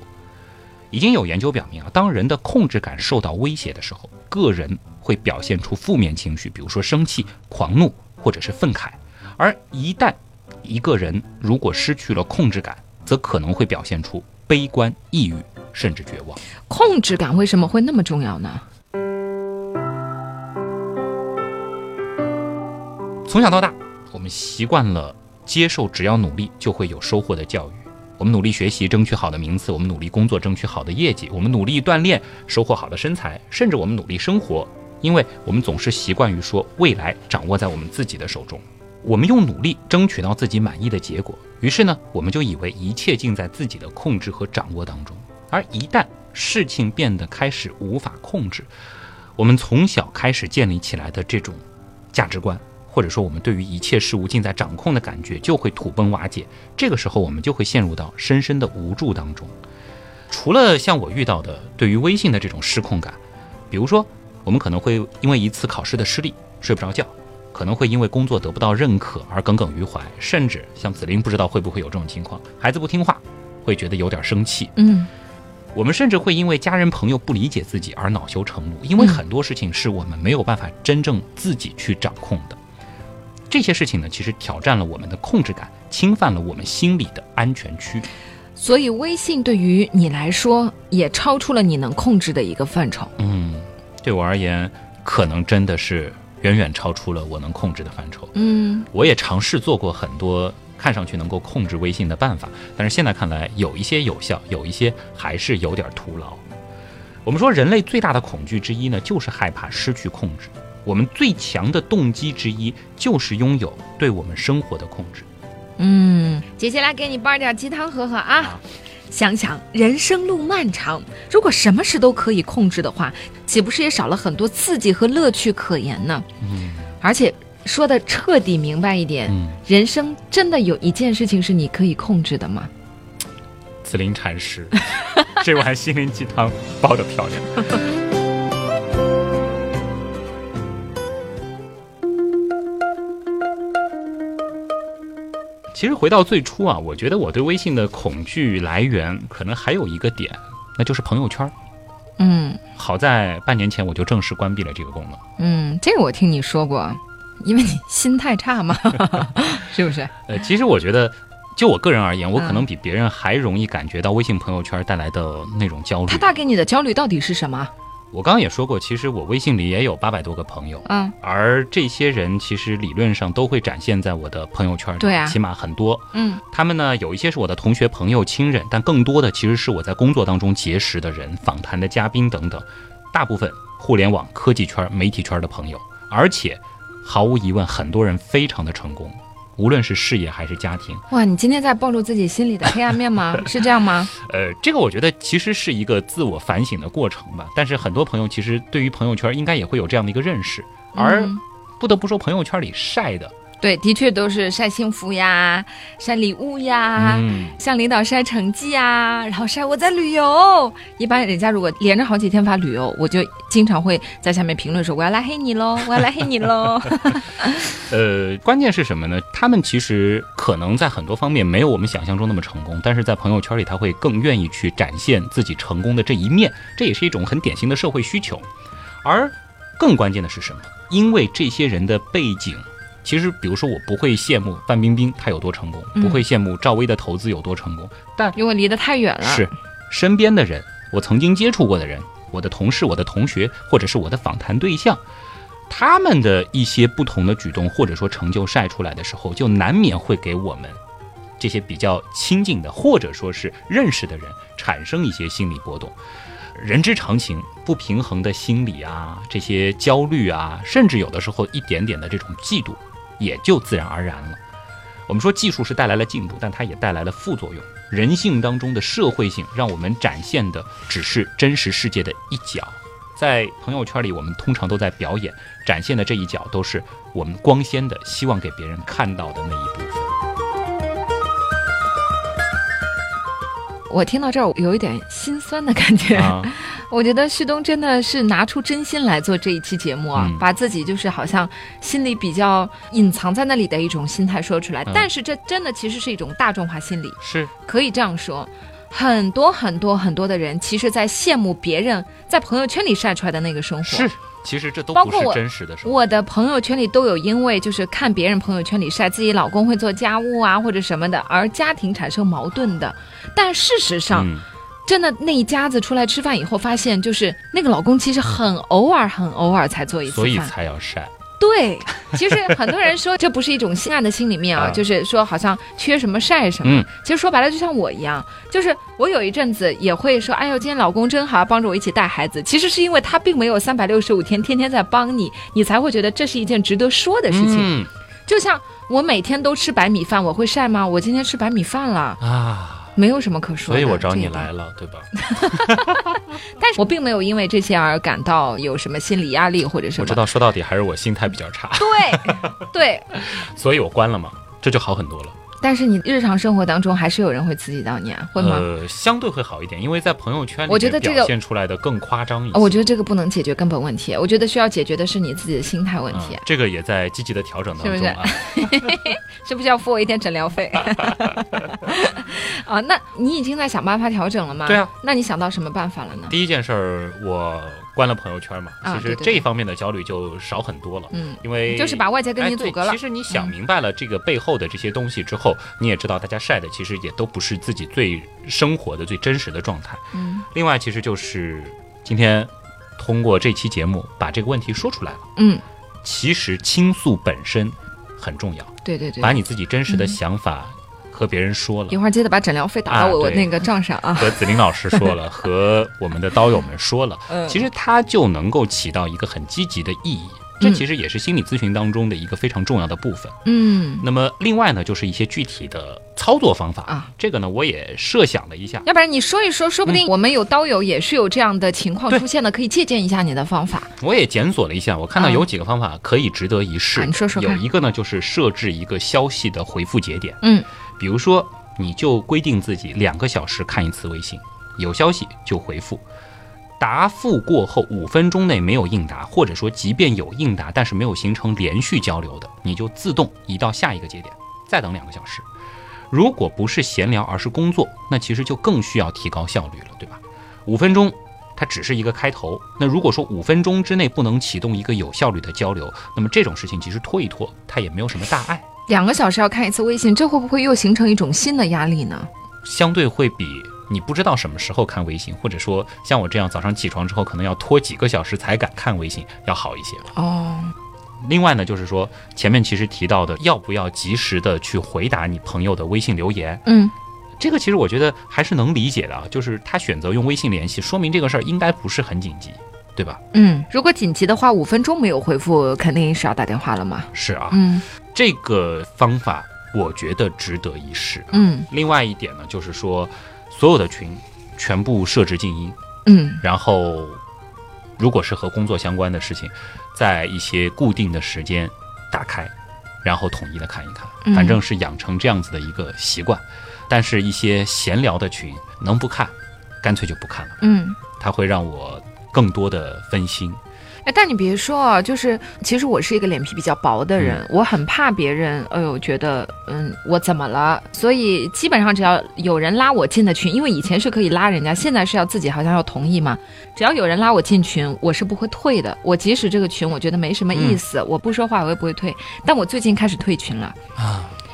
已经有研究表明啊，当人的控制感受到威胁的时候，个人会表现出负面情绪，比如说生气、狂怒或者是愤慨。而一旦一个人如果失去了控制感，则可能会表现出悲观、抑郁，甚至绝望。控制感为什么会那么重要呢？从小到大，我们习惯了接受只要努力就会有收获的教育。我们努力学习，争取好的名次；我们努力工作，争取好的业绩；我们努力锻炼，收获好的身材；甚至我们努力生活，因为我们总是习惯于说未来掌握在我们自己的手中。我们用努力争取到自己满意的结果，于是呢，我们就以为一切尽在自己的控制和掌握当中。而一旦事情变得开始无法控制，我们从小开始建立起来的这种价值观。或者说，我们对于一切事物尽在掌控的感觉就会土崩瓦解。这个时候，我们就会陷入到深深的无助当中。除了像我遇到的对于微信的这种失控感，比如说，我们可能会因为一次考试的失利睡不着觉，可能会因为工作得不到认可而耿耿于怀，甚至像子林不知道会不会有这种情况，孩子不听话会觉得有点生气。嗯，我们甚至会因为家人朋友不理解自己而恼羞成怒，因为很多事情是我们没有办法真正自己去掌控的。这些事情呢，其实挑战了我们的控制感，侵犯了我们心理的安全区。所以，微信对于你来说，也超出了你能控制的一个范畴。嗯，对我而言，可能真的是远远超出了我能控制的范畴。嗯，我也尝试做过很多看上去能够控制微信的办法，但是现在看来，有一些有效，有一些还是有点徒劳。我们说，人类最大的恐惧之一呢，就是害怕失去控制。我们最强的动机之一就是拥有对我们生活的控制。嗯，姐姐来给你煲点鸡汤喝喝啊！想想人生路漫长，如果什么事都可以控制的话，岂不是也少了很多刺激和乐趣可言呢？嗯，而且说的彻底明白一点，人生真的有一件事情是你可以控制的吗？紫林禅师，这碗心灵鸡汤煲的漂亮。其实回到最初啊，我觉得我对微信的恐惧来源可能还有一个点，那就是朋友圈。嗯，好在半年前我就正式关闭了这个功能。嗯，这个我听你说过，因为你心态差嘛，是不是？呃，其实我觉得，就我个人而言，我可能比别人还容易感觉到微信朋友圈带来的那种焦虑。它带给你的焦虑到底是什么？我刚刚也说过，其实我微信里也有八百多个朋友，嗯，而这些人其实理论上都会展现在我的朋友圈里，对啊，起码很多，嗯，他们呢有一些是我的同学、朋友、亲人，但更多的其实是我在工作当中结识的人、访谈的嘉宾等等，大部分互联网、科技圈、媒体圈的朋友，而且毫无疑问，很多人非常的成功。无论是事业还是家庭，哇！你今天在暴露自己心里的黑暗面吗？是这样吗？呃，这个我觉得其实是一个自我反省的过程吧。但是很多朋友其实对于朋友圈应该也会有这样的一个认识，而不得不说，朋友圈里晒的。对，的确都是晒幸福呀，晒礼物呀，向领导晒成绩呀，然后晒我在旅游。一般人家如果连着好几天发旅游，我就经常会在下面评论说我要拉黑你喽，我要拉黑你喽。呃，关键是什么呢？他们其实可能在很多方面没有我们想象中那么成功，但是在朋友圈里他会更愿意去展现自己成功的这一面，这也是一种很典型的社会需求。而更关键的是什么？因为这些人的背景。其实，比如说，我不会羡慕范冰冰她有多成功，不会羡慕赵薇的投资有多成功，但因为离得太远了。是，身边的人，我曾经接触过的人，我的同事、我的同学，或者是我的访谈对象，他们的一些不同的举动或者说成就晒出来的时候，就难免会给我们这些比较亲近的或者说是认识的人产生一些心理波动。人之常情，不平衡的心理啊，这些焦虑啊，甚至有的时候一点点的这种嫉妒。也就自然而然了。我们说技术是带来了进步，但它也带来了副作用。人性当中的社会性，让我们展现的只是真实世界的一角。在朋友圈里，我们通常都在表演，展现的这一角都是我们光鲜的，希望给别人看到的那一部分。我听到这儿有一点心酸的感觉。我觉得旭东真的是拿出真心来做这一期节目啊，把自己就是好像心里比较隐藏在那里的一种心态说出来。但是这真的其实是一种大众化心理，是可以这样说。很多很多很多的人，其实在羡慕别人在朋友圈里晒出来的那个生活。是，其实这都不是真实的生活。我的朋友圈里都有因为就是看别人朋友圈里晒自己老公会做家务啊或者什么的，而家庭产生矛盾的。但事实上，嗯，真的那一家子出来吃饭以后，发现就是那个老公其实很偶尔、很偶尔才做一次所以。才要晒。对，其实很多人说这不是一种性爱的心里面啊，啊就是说好像缺什么晒什么。嗯其实说白了，就像我一样，就是我有一阵子也会说，哎呦，今天老公真好，帮着我一起带孩子。其实是因为他并没有三百六十五天天天在帮你，你才会觉得这是一件值得说的事情。嗯就像我每天都吃白米饭，我会晒吗？我今天吃白米饭了，啊，没有什么可说的。所以我找你来了，对吧？但是我并没有因为这些而感到有什么心理压力或者什么。我知道，说到底还是我心态比较差，对，对。所以我关了嘛，这就好很多了。但是你日常生活当中还是有人会刺激到你啊，会吗？呃，相对会好一点，因为在朋友圈里我觉得这个面表现出来的更夸张一些。哦我觉得这个不能解决根本问题，我觉得需要解决的是你自己的心态问题嗯，这个也在积极的调整当中是不是啊。是不是要付我一点诊疗费？啊，那你已经在想办法调整了吗？对啊，那你想到什么办法了呢？第一件事儿，我关了朋友圈嘛，其实这一方面的焦虑就少很多了。嗯，因为就是把外界跟你阻隔了其。实你想明白了这个背后的这些东西之后，你也知道大家晒的其实也都不是自己最生活的、最真实的状态。嗯另外，其实就是今天通过这期节目把这个问题说出来了。嗯，其实倾诉本身很重要，对对对。把你自己真实的嗯想法和别人说了一。会儿记得把诊疗费打到啊我我那个账上啊。和子林老师说了，和我们的刀友们说了，嗯其实它就能够起到一个很积极的意义。这嗯其实也是心理咨询当中的一个非常重要的部分。嗯，那么另外呢，就是一些具体的操作方法啊。这个呢，我也设想了一下。要不然你说一说，说不定我们有刀友也是有这样的情况出现的，可以借鉴一下你的方法。我也检索了一下，我看到啊有几个方法可以值得一试。啊你说说有一个呢，就是设置一个消息的回复节点。嗯，比如说，你就规定自己两个小时看一次微信，有消息就回复。答复过后五分钟内没有应答，或者说即便有应答，但是没有形成连续交流的，你就自动移到下一个节点，再等两个小时。如果不是闲聊，而是工作，那其实就更需要提高效率了，对吧？五分钟它只是一个开头。那如果说五分钟之内不能启动一个有效率的交流，那么这种事情其实拖一拖，它也没有什么大碍，两个小时要看一次微信，这会不会又形成一种新的压力呢？相对会比你不知道什么时候看微信，或者说像我这样早上起床之后可能要拖几个小时才敢看微信要好一些。哦，另外呢，就是说前面其实提到的，要不要及时的去回答你朋友的微信留言，嗯，这个其实我觉得还是能理解的啊。就是他选择用微信联系，说明这个事儿应该不是很紧急，对吧？嗯，如果紧急的话，五分钟没有回复，肯定是要打电话了嘛。是啊，嗯这个方法我觉得值得一试。嗯另外一点呢，就是说所有的群全部设置静音，嗯然后如果是和工作相关的事情，在一些固定的时间打开，然后统一的看一看，嗯反正是养成这样子的一个习惯。但是，一些闲聊的群能不看，干脆就不看了，嗯。它会让我更多的分心。哎，但你别说啊，就是其实我是一个脸皮比较薄的人，我很怕别人，哎呦，觉得嗯我怎么了？所以基本上只要有人拉我进的群，因为以前是可以拉人家，现在是要自己好像要同意嘛。只要有人拉我进群，我是不会退的。我即使这个群我觉得没什么意思，我不说话我也不会退。但我最近开始退群了，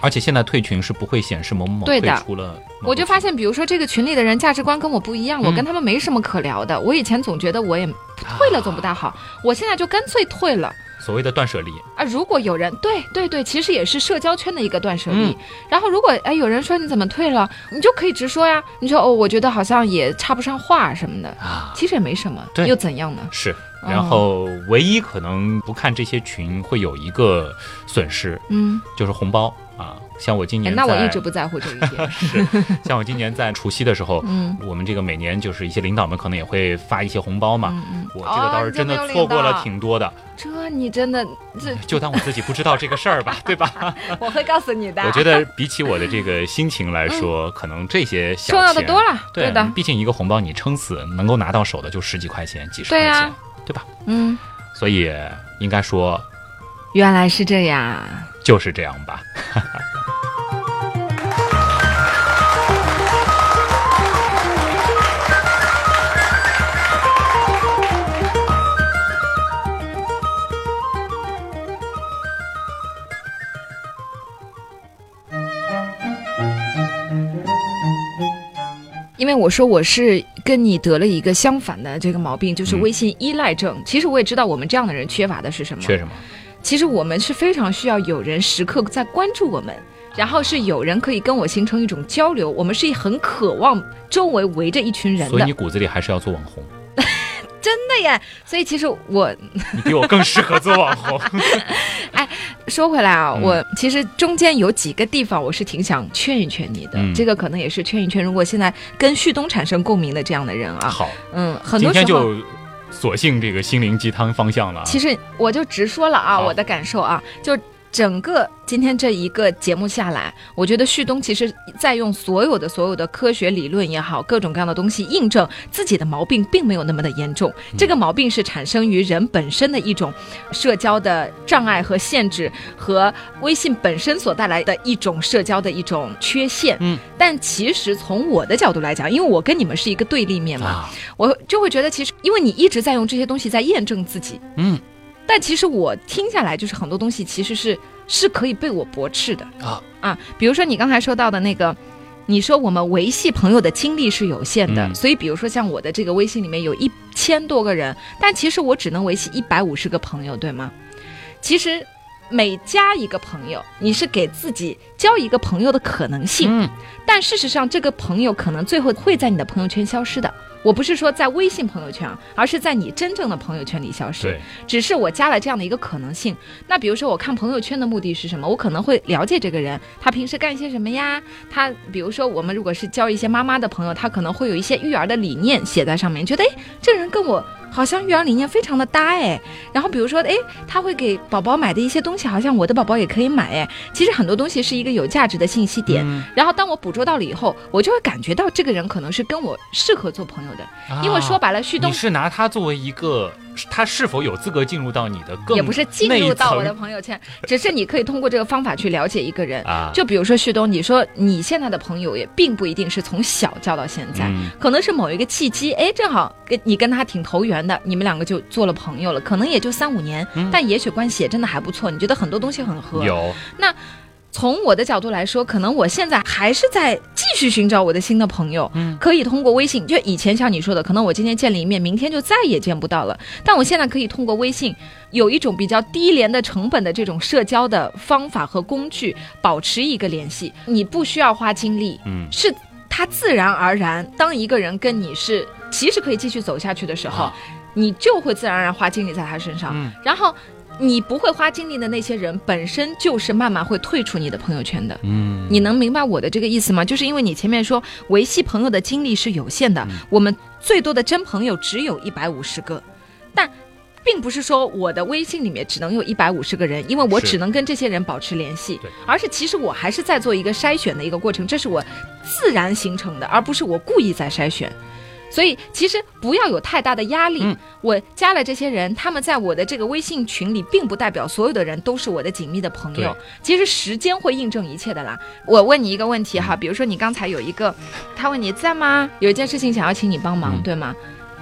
而且现在退群是不会显示某某退出了我就发现，比如说这个群里的人价值观跟我不一样，我嗯跟他们没什么可聊的。我以前总觉得我也退了总不大好，我现在就干脆退了。所谓的断舍离。啊，如果有人对对对，其实也是社交圈的一个断舍离。嗯然后如果哎有人说你怎么退了，你就可以直说呀。你说哦，我觉得好像也插不上话什么的，啊，其实也没什么，对又怎样呢？是，哦然后唯一可能不看这些群会有一个损失，嗯，就是红包啊。像我今哎年那我一直不在乎这一点。是，像我今年在除夕的时候，嗯我们这个每年就是一些领导们可能也会发一些红包嘛。嗯嗯，我这个倒是真的错过了挺多的，这你真的这就当我自己不知道这个事儿吧，对吧？我会告诉你的。我觉得比起我的这个心情来说，可能这些小重要的钱多了，对的，毕竟一个红包你撑死能够拿到手的就十几块钱、几十块钱，对吧？嗯，所以应该说原来是这样。就是这样吧。因为我说我是跟你得了一个相反的这个毛病就是微信依赖症。其实我也知道我们这样的人缺乏的是什么。缺什么？其实我们是非常需要有人时刻在关注我们，然后是有人可以跟我形成一种交流。我们是很渴望周围围着一群人的所以你，骨子里还是要做网红，真的耶。所以其实我 你比我更适合做网红。哎说回来啊，嗯我其实中间有几个地方我是挺想劝一劝你的。嗯这个可能也是劝一劝，如果现在跟旭东产生共鸣的这样的人啊，好，嗯，很多时候。天就索性这个心灵鸡汤方向了啊。其实我就直说了啊，我的感受啊，就整个今天这一个节目下来，我觉得旭东其实在用所有的所有的科学理论也好，各种各样的东西印证自己的毛病并没有那么的严重。嗯。这个毛病是产生于人本身的一种社交的障碍和限制，和微信本身所带来的一种社交的一种缺陷。嗯，但其实从我的角度来讲，因为我跟你们是一个对立面嘛，啊，我就会觉得，其实因为你一直在用这些东西在验证自己，嗯但其实我听下来，就是很多东西其实是是可以被我驳斥的啊啊，比如说你刚才说到的那个。你说我们维系朋友的精力是有限的，嗯所以比如说像我的这个微信里面有一千多个人，但其实我只能维系一百五十个朋友，对吗？其实每加一个朋友，你是给自己交一个朋友的可能性，嗯但事实上，这个朋友可能最后会在你的朋友圈消失的。我不是说在微信朋友圈啊，而是在你真正的朋友圈里消失。对，只是我加了这样的一个可能性。那比如说，我看朋友圈的目的是什么？我可能会了解这个人，他平时干些什么呀？他比如说，我们如果是交一些妈妈的朋友，他可能会有一些育儿的理念写在上面，觉得诶，这人跟我好像育儿理念非常的搭哎。然后比如说，诶，他会给宝宝买的一些东西，好像我的宝宝也可以买哎。其实很多东西是一个有价值的信息点。嗯然后当我捕捉到了以后，我就会感觉到这个人可能是跟我适合做朋友的，因为说白了，旭东啊你是拿他作为一个，他是否有资格进入到你的更也不是进入到我的朋友圈，只是你可以通过这个方法去了解一个人。啊？就比如说旭东，你说你现在的朋友也并不一定是从小交到现在，嗯可能是某一个契机，哎，正好跟你跟他挺投缘的，你们两个就做了朋友了，可能也就三五年，嗯但也许关系也真的还不错，你觉得很多东西很合。有从我的角度来说，可能我现在还是在继续寻找我的新的朋友，嗯可以通过微信。就以前像你说的，可能我今天见了一面，明天就再也见不到了。但我现在可以通过微信，有一种比较低廉的成本的这种社交的方法和工具，保持一个联系。你不需要花精力，嗯是它自然而然。当一个人跟你是其实可以继续走下去的时候，啊你就会自然而然花精力在他身上。嗯然后你不会花精力的那些人，本身就是慢慢会退出你的朋友圈的。嗯你能明白我的这个意思吗？就是因为你前面说维系朋友的精力是有限的，嗯我们最多的真朋友只有一百五十个，但。并不是说我的微信里面只能有一百五十个人，因为我只能跟这些人保持联系对，而是其实我还是在做一个筛选的一个过程，这是我自然形成的，而不是我故意在筛选。所以其实不要有太大的压力。嗯我加了这些人，他们在我的这个微信群里，并不代表所有的人都是我的紧密的朋友。其实时间会印证一切的啦。我问你一个问题哈，比如说你刚才有一个，他问你在吗？有一件事情想要请你帮忙，嗯对吗？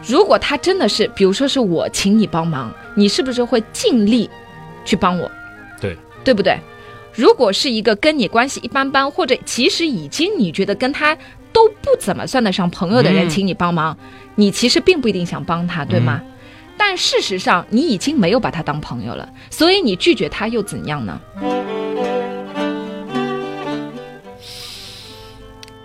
如果他真的是，比如说是我请你帮忙，你是不是会尽力去帮我？对，对不对？如果是一个跟你关系一般般，或者其实已经你觉得跟他都不怎么算得上朋友的人，嗯请你帮忙，你其实并不一定想帮他，对吗？但事实上，你已经没有把他当朋友了，所以你拒绝他又怎样呢？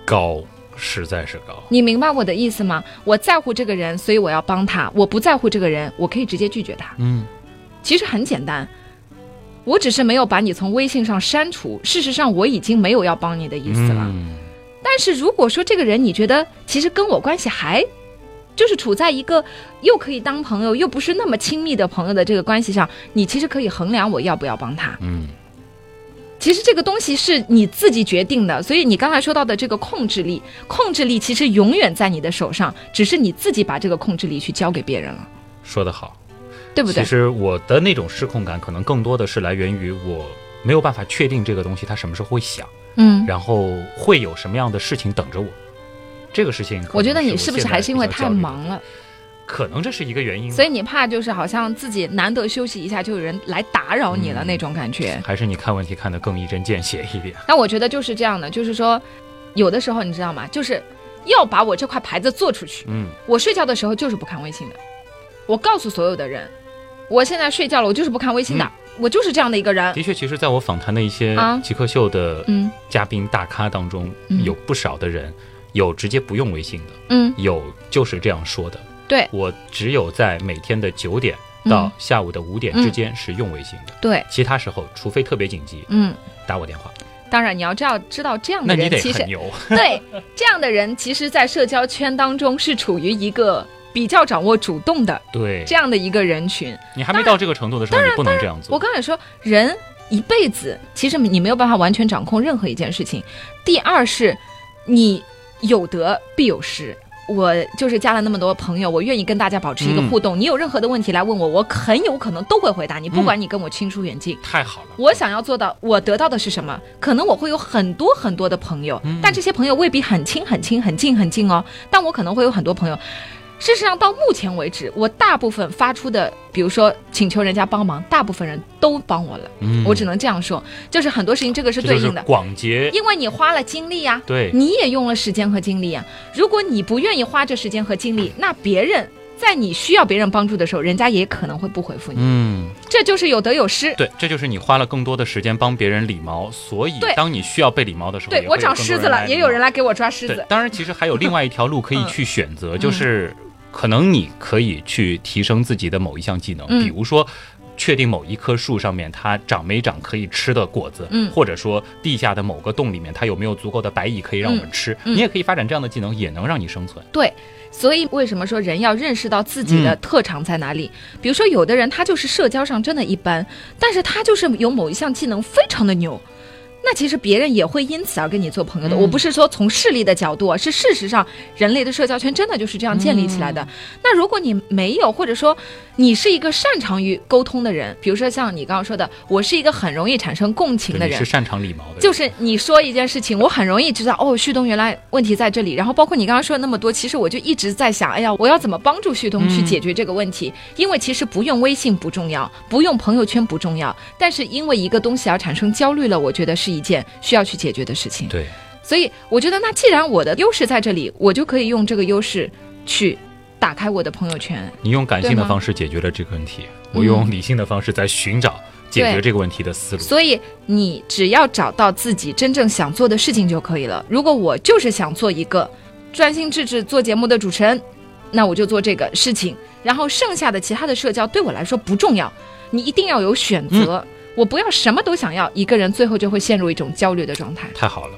高实在是高。你明白我的意思吗？我在乎这个人，所以我要帮他；我不在乎这个人，我可以直接拒绝他。嗯其实很简单，我只是没有把你从微信上删除。事实上，我已经没有要帮你的意思了。嗯但是如果说这个人你觉得其实跟我关系还就是处在一个又可以当朋友又不是那么亲密的朋友的这个关系上，你其实可以衡量我要不要帮他。嗯其实这个东西是你自己决定的，所以你刚才说到的这个控制力，控制力其实永远在你的手上，只是你自己把这个控制力去交给别人了，说得好。对不对其？实我的那种失控感，可能更多的是来源于我没有办法确定这个东西它什么时候会响，嗯，然后会有什么样的事情等着我。这个事情我觉得你是不是还是因为太忙了，可能这是一个原因，所以你怕就是好像自己难得休息一下，就有人来打扰你了嗯那种感觉。还是你看问题看得更一针见血一点。那我觉得就是这样的，就是说，有的时候你知道吗？就是要把我这块牌子做出去。嗯，我睡觉的时候就是不看微信的，我告诉所有的人，我现在睡觉了，我就是不看微信的，我就是这样的一个人。的确，其实在我访谈的一些啊极客秀的嗯嘉宾大咖当中，嗯有不少的人有直接不用微信的，嗯，有就是这样说的。对我只有在每天的九点到嗯下午的五点之间是用微信的，对，其他时候除非特别紧急嗯。打我电话，当然，你要知道，知道这样的人其实。对这样的人，其实，在社交圈当中是处于一个比较掌握主动的对这，样的一个人群。你还没到这个程度的时候，你不能这样做。我刚才说，人一辈子其实你没有办法完全掌控任何一件事情。第二是，你有得必有失。我就是加了那么多朋友，我愿意跟大家保持一个嗯互动。你有任何的问题来问我，我很有可能都会回答你，不管你跟我亲疏远近。太好了，我想要做到，我得到的是什么？可能我会有很多很多的朋友，但这些朋友未必很亲、很亲、很近、很近哦。但我可能会有很多朋友。事实上，到目前为止，我大部分发出的，比如说请求人家帮忙，大部分人都帮我了。嗯我只能这样说，就是很多事情这个是对应的，广结，因为你花了精力呀、对，你也用了时间和精力呀、如果你不愿意花这时间和精力，那别人在你需要别人帮助的时候，人家也可能会不回复你。嗯，这就是有得有失。对，这就是你花了更多的时间帮别人理毛，所以对当你需要被理毛的时候，对我长虱子了，也有人来给我抓虱子，。当然，其实还有另外一条路可以嗯去选择，就是可能你可以去提升自己的某一项技能，嗯比如说。确定某一棵树上面它长没长可以吃的果子，嗯或者说地下的某个洞里面它有没有足够的白蚁可以让我们吃，嗯你也可以发展这样的技能，也能让你生存。对，所以为什么说人要认识到自己的嗯特长在哪里？比如说，有的人他就是社交上真的一般，但是他就是有某一项技能非常的牛。那其实别人也会因此而跟你做朋友的。嗯我不是说从势力的角度啊，是事实上人类的社交圈真的就是这样建立起来的。嗯那如果你没有，或者说你是一个擅长于沟通的人，比如说像你刚刚说的，我是一个很容易产生共情的人是，擅长礼貌的人，就是你说一件事情，我很容易知道哦，旭东原来问题在这里。然后包括你刚刚说的那么多，其实我就一直在想，哎呀，我要怎么帮助旭东去解决这个问题？因为其实不用微信不重要，不用朋友圈不重要，但是因为一个东西而产生焦虑了，我觉得是一件需要去解决的事情。对，所以我觉得，那既然我的优势在这里，我就可以用这个优势去打开我的朋友圈。你用感性的方式解决了这个问题，嗯我用理性的方式在寻找解决这个问题的思路。所以你只要找到自己真正想做的事情就可以了。如果我就是想做一个专心致志做节目的主持人，那我就做这个事情，然后剩下的其他的社交对我来说不重要。你一定要有选择，我不要什么都想要，一个人最后就会陷入一种焦虑的状态，太好了，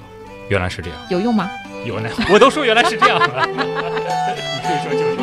原来是这样，有用吗？有呢我都说原来是这样了，你可以说就是。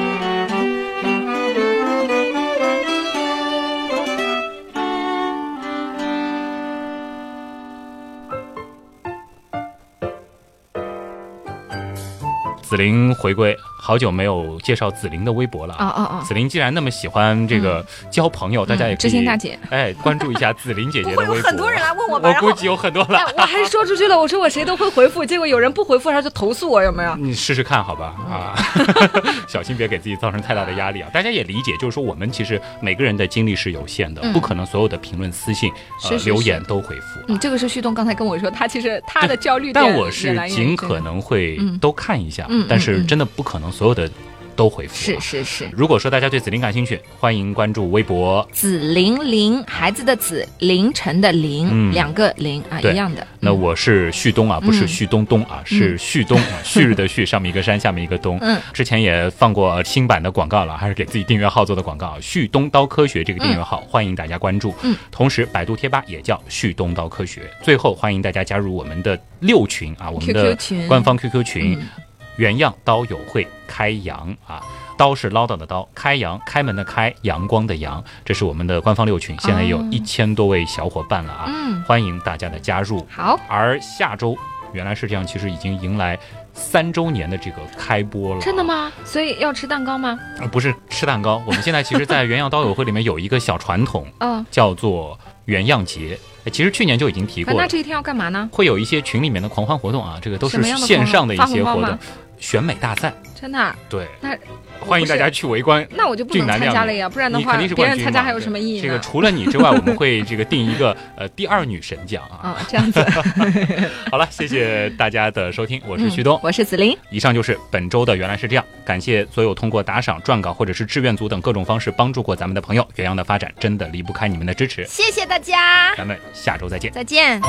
紫菱回归，好久没有介绍紫菱的微博了啊啊啊！紫菱既然那么喜欢这个交朋友，大家也可以知心大姐，哎关注一下紫菱姐姐的微博。很多人来问 我我估计有很多了哎。，我还说出去了，我说我谁都会回复，结果有人不回复，他就投诉我，有没有？你试试看好吧啊，小心别给自己造成太大的压力啊！大家也理解，就是说我们其实每个人的精力是有限的，嗯不可能所有的评论、私信、呃留言都回复。嗯，这个是旭东刚才跟我说，他其实他的焦虑但我是尽可能会嗯都看一下，但是嗯真的不可能所有的都回复、是。是是。如果说大家对紫菱感兴趣，欢迎关注微博。紫菱菱，孩子的紫，凌晨的凌，嗯两个零啊，一样的。那嗯我是旭东啊，不是嗯旭东东啊，是旭东啊，旭日的旭，上面一个山，下面一个东。嗯之前也放过新版的广告了，还是给自己订阅号做的广告啊。旭东刀科学这个订阅号，欢迎大家关注。嗯，同时百度贴吧也叫旭东刀科学。最后欢迎大家加入我们的六群啊，我们的官方 QQ 群，嗯原样刀友会开阳啊。刀是唠叨的刀，开阳开门的开，阳光的阳，这是我们的官方六群，现在有哦一千多位小伙伴了啊，嗯，欢迎大家的加入。好，而下周原来是这样，其实已经迎来三周年的这个开播了。真的？吗？所以要吃蛋糕吗？呃不是吃蛋糕，我们现在其实，在原样刀友会里面有一个小传统，嗯，叫做原样节。哎其实去年就已经提过了。那这一天要干嘛呢？会有一些群里面的狂欢活动啊，这个都是线上的一些活动。选美大赛。真的啊？对，那欢迎大家去围观。那我就不能参加了呀，不然的话，别人参加还有什么意义呢？这个除了你之外，我们会 这个定一个呃第二女神奖啊。啊，这样子。好了，谢谢大家的收听，我是旭东，我是子琳。以上就是本周的原来是这样，感谢所有通过打赏、撰稿或者是志愿组等各种方式帮助过咱们的朋友。原样的发展真的离不开你们的支持，谢谢大家，咱们下周再见，再见。